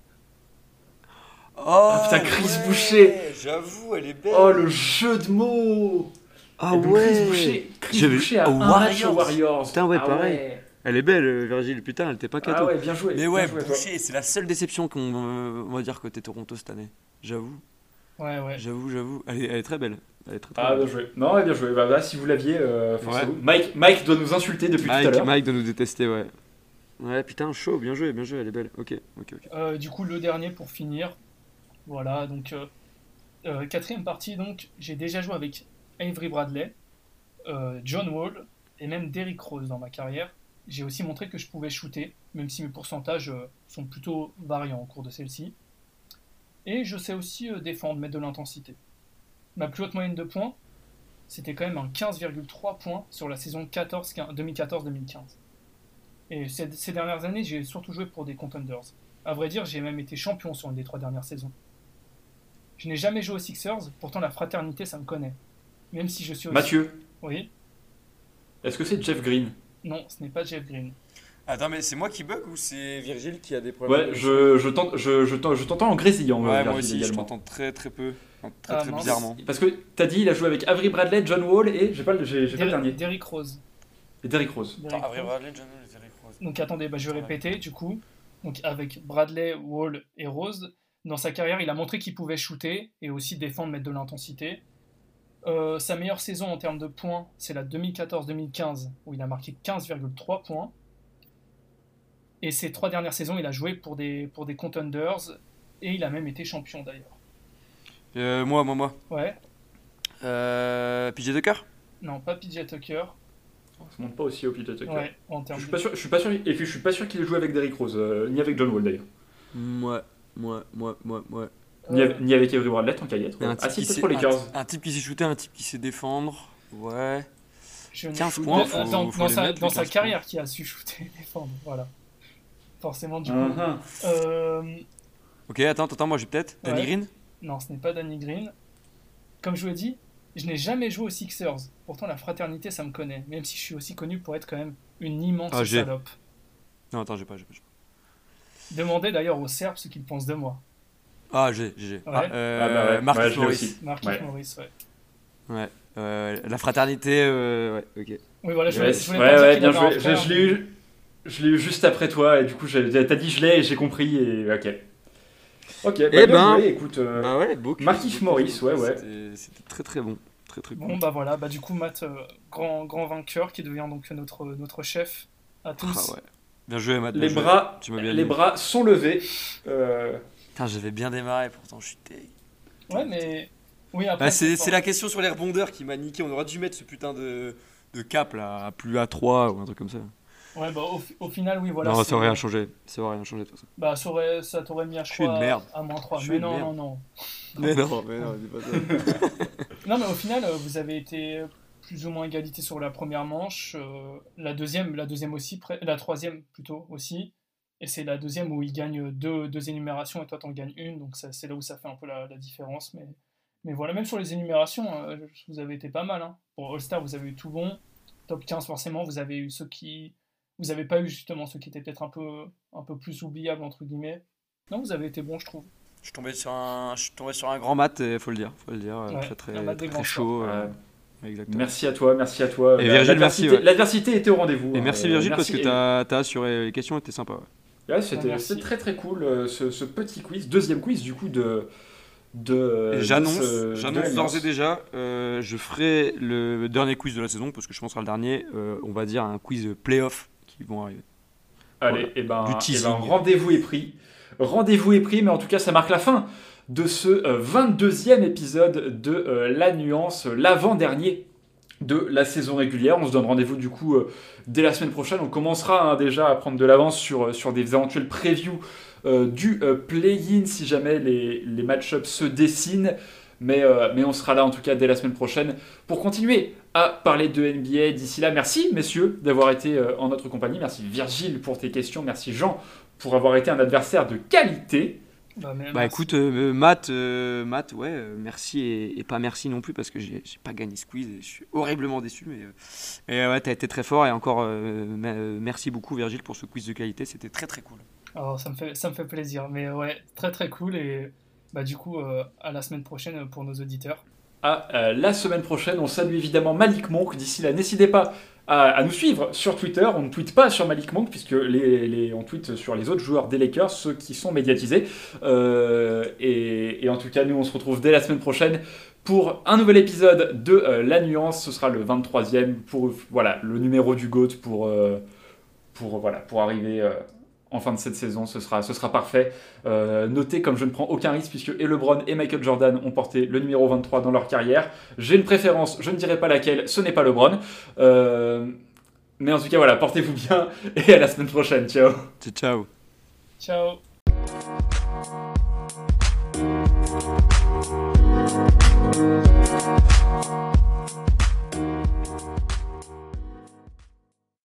C: Oh,
A: Ah, putain, Chris Boucher.
C: J'avoue, elle est belle.
A: Oh, le jeu de mots
C: Ah
A: donc,
C: ouais.
A: Chris Boucher, Chris Boucher a un aux
C: Warriors.
A: Warriors.
C: Putain, ouais,
A: Ah
C: pareil.
A: ouais.
C: Elle est belle, euh, Virgile. Putain, elle était pas cato.
A: Ah ouais, bien joué.
C: Mais ouais,
A: joué, toi.
C: Boucher, c'est la seule déception qu'on euh, va dire côté Toronto cette année. J'avoue,
B: Ouais, ouais.
C: j'avoue, j'avoue. Elle est, elle est très belle. Elle est très, très
A: Ah, bien joué. Non, bien joué. Bah, là, si vous l'aviez, euh.
C: Ouais.
A: Mike, Mike doit nous insulter depuis tout à
C: Mike,
A: l'heure.
C: Mike doit nous détester, ouais. Ouais, putain, chaud, bien joué, bien joué, elle est belle. Ok, ok, ok.
B: Euh, du coup, le dernier pour finir. Voilà, donc euh, euh, quatrième partie, donc j'ai déjà joué avec Avery Bradley, euh, John Wall et même Derrick Rose dans ma carrière. J'ai aussi montré que je pouvais shooter, même si mes pourcentages sont plutôt variants au cours de celle-ci. Et je sais aussi défendre, mettre de l'intensité. Ma plus haute moyenne de points, c'était quand même un 15,3 points sur la saison 14 2014-2015. Et ces, ces dernières années, j'ai surtout joué pour des contenders. À vrai dire, j'ai même été champion sur une des trois dernières saisons. Je n'ai jamais joué aux Sixers, pourtant la fraternité, ça me connaît. Même si je suis aussi...
A: Mathieu,
B: Oui
A: est-ce que c'est Jeff Green?
B: Non, ce n'est pas Jeff Green.
C: Attends, mais c'est moi qui bug ou c'est Virgile qui a des
A: Ouais, je, je t'ent- je, je t'en- je t'entends en grésillant. euh,
C: Ouais, moi
A: Virgile,
C: aussi, je
A: également.
C: t'entends très très peu. Très
B: Ah,
C: très bizarrement.
A: Parce que t'as dit, il a joué avec Avery Bradley, John Wall et j'ai pas, le- j'ai, j'ai pas le
B: Der-
A: dernier.
B: Derrick Rose.
A: Et Derrick Rose.
B: Derrick Rose.
C: Bradley, John Wall et Derrick Rose.
B: Donc attendez, bah, je vais répéter du coup. Donc avec Bradley, Wall et Rose, dans sa carrière, il a montré qu'il pouvait shooter et aussi défendre, mettre de l'intensité. Euh, sa meilleure saison en termes de points, c'est la 2014-2015 où il a marqué 15,3 points. Et ses trois dernières saisons, il a joué pour des, pour des contenders et il a même été champion d'ailleurs.
C: Euh, moi, moi, moi.
B: Ouais,
C: Euh, PJ Tucker?
B: Non, pas PJ Tucker.
A: Ça monte pas aussi au PJ Tucker.
B: Ouais, en
A: Je suis
B: de...
A: pas sûr, je suis pas sûr, et puis je suis pas sûr qu'il ait joué avec Derrick Rose, euh, ni avec John Wall d'ailleurs,
C: Moi, moi, moi, moi, moi.
A: ni, avec, Avery Bradley tant qu'à y être.
C: Un
A: Ah
C: type
A: si, pour les
C: un- type qui sait shooter, un type qui sait défendre. Ouais.
B: Je ne
C: 15
B: shoot-
C: points,
B: dans-
C: faut-
B: dans,
C: faut
B: dans
C: les
B: sa,
C: mettre,
B: dans
C: les
B: sa
C: 15
B: carrière qui a su shooter et défendre, voilà. Forcément, du coup.
A: Mhm.
B: Euh,
C: Ok, attends, attends, moi j'ai peut-être. Danny
B: Ouais.
C: Green
B: non, ce n'est pas Danny Green. Comme je vous l'ai dit, je n'ai jamais joué aux Sixers. Pourtant, la fraternité, ça me connaît. Même si je suis aussi connu pour être quand même une immense
C: Ah, j'ai.
B: salope.
C: Non, attends, j'ai pas, j'ai pas.
B: Demandez d'ailleurs aux Serbes ce qu'ils pensent de moi.
C: Ah, j'ai, j'ai.
B: Ouais.
C: Euh,
A: Ah bah ouais,
C: Marcus.
B: Marquis
A: Ouais.
B: Morris, ouais.
C: Ouais. Euh, la fraternité, euh, ouais, ok.
B: Oui, voilà, je
A: Ouais,
B: voulais, je voulais
A: ouais, ouais, bien joué. Je, l'ai eu, je l'ai eu juste après toi et du coup t'as dit je l'ai et j'ai compris et ok. Ok, bah,
C: Eh
A: bien
C: ben,
A: joué, écoute. euh,
C: Bah ouais, beau
A: Maurice, ouais, ouais.
C: C'était- très très bon. Très très cool.
B: Bon, bah voilà, bah du coup, Matt, euh, grand, grand vainqueur qui devient donc notre, notre chef à tous.
C: Ah ouais. Bien joué, Matt.
A: les bras,
C: Tu m'as bien
A: les bras sont levés. Euh,
D: Putain, j'avais bien démarré, pourtant je suis.
B: Ouais, mais. Oui.
C: Bah, c'est la question sur les rebondeurs qui m'a niqué. On aurait dû mettre ce putain de, de cap là, à plus à 3 ou un truc comme ça.
B: Ouais, bah au, fi- au final, oui, voilà.
C: non,
B: c'est-
C: ça aurait rien changé. Ça aurait rien changé de toute façon.
B: Bah, ça aurait- ça t'aurait mis à, je
C: Je suis une
B: crois,
C: merde.
B: à moins 3.
C: Je suis
B: Mais
C: une
B: non,
C: merde.
B: non, non.
C: Mais <laughs> non, mais non, dis pas ça.
B: Non, mais au final, euh, vous avez été plus ou moins égalité sur la première manche. euh, la deuxième, la deuxième aussi, la troisième plutôt aussi. Et c'est la deuxième où il gagne deux, deux énumérations et toi t'en gagnes une. Donc c'est là où ça fait un peu la, la différence. Mais, mais voilà, même sur les énumérations, euh, vous avez été pas mal. Hein. Pour All-Star, vous avez eu tout bon. Top 15, forcément, vous avez eu ceux qui. Vous avez pas eu justement ceux qui étaient peut-être un peu, un peu plus oubliables, entre guillemets. Non, vous avez été bon, je trouve.
D: Je suis tombé sur un, je suis tombé sur un grand.
C: Mat, il faut le dire. Faut le dire. euh,
B: Ouais,
C: très très, très, chaud. euh,
A: ouais.
C: Exactement.
A: Merci à toi, merci à toi.
C: Et Virgile,
A: l'adversité-
C: merci, ouais.
A: L'adversité était au rendez-vous.
C: Et
A: hein.
C: merci
A: Euh,
C: Virgile
A: merci
C: parce que t'as as assuré les questions, était sympa. ouais.
A: Ouais, c'était très très cool euh, ce, ce petit quiz, deuxième quiz du coup de. de
C: J'annonce, d'ores et déjà, euh, je ferai le dernier quiz de la saison parce que je pense que ce sera le dernier. euh, on va dire un quiz playoff qui vont arriver.
A: Allez,
C: Voilà.
A: et ben,
C: Du
A: eh ben, rendez-vous est pris. Rendez-vous est pris, mais en tout cas, ça marque la fin de ce euh, 22e épisode de euh, La Nuance, euh, l'avant-dernier de la saison régulière. On se donne rendez-vous du coup euh, dès la semaine prochaine. On commencera hein, déjà à prendre de l'avance sur, euh, sur des éventuels previews euh, du euh, play-in si jamais les, les match-ups se dessinent. Mais, euh, mais on sera là en tout cas dès la semaine prochaine pour continuer à parler de NBA. D'ici là, merci messieurs d'avoir été euh, en notre compagnie. Merci Virgile pour tes questions. Merci Jean pour avoir été un adversaire de qualité.
B: Bah,
C: Bah écoute, euh, Matt, euh, Matt, ouais, euh, merci et, et pas merci non plus parce que j'ai pas gagné ce quiz et je suis horriblement déçu. Mais et, ouais, t'as été très fort et encore me- merci beaucoup Virgile pour ce quiz de qualité, c'était très très cool.
B: Alors, ça me fait, ça me fait plaisir. Mais ouais, très très cool. Et bah, du coup, euh, à la semaine prochaine pour nos auditeurs.
A: À euh, la semaine prochaine, on salue évidemment Malik Monk. D'ici là, n'hésitez pas à, nous suivre sur Twitter. On ne tweete pas sur Malik Monk puisque on tweete sur les autres joueurs des Lakers, ceux qui sont médiatisés. Euh, et, en tout cas, nous, on se retrouve dès la semaine prochaine pour un nouvel épisode de euh, La Nuance. Ce sera le 23e pour voilà, le numéro du GOAT pour, euh, pour, voilà, pour arriver en fin de cette saison. Ce sera, ce sera parfait. Euh, notez comme je ne prends aucun risque puisque et LeBron et Michael Jordan ont porté le numéro 23 dans leur carrière. J'ai une préférence, je ne dirai pas laquelle, ce n'est pas LeBron. Euh, mais en tout cas, voilà, portez-vous bien et à la semaine prochaine. Ciao
C: Ciao, ciao.
B: Ciao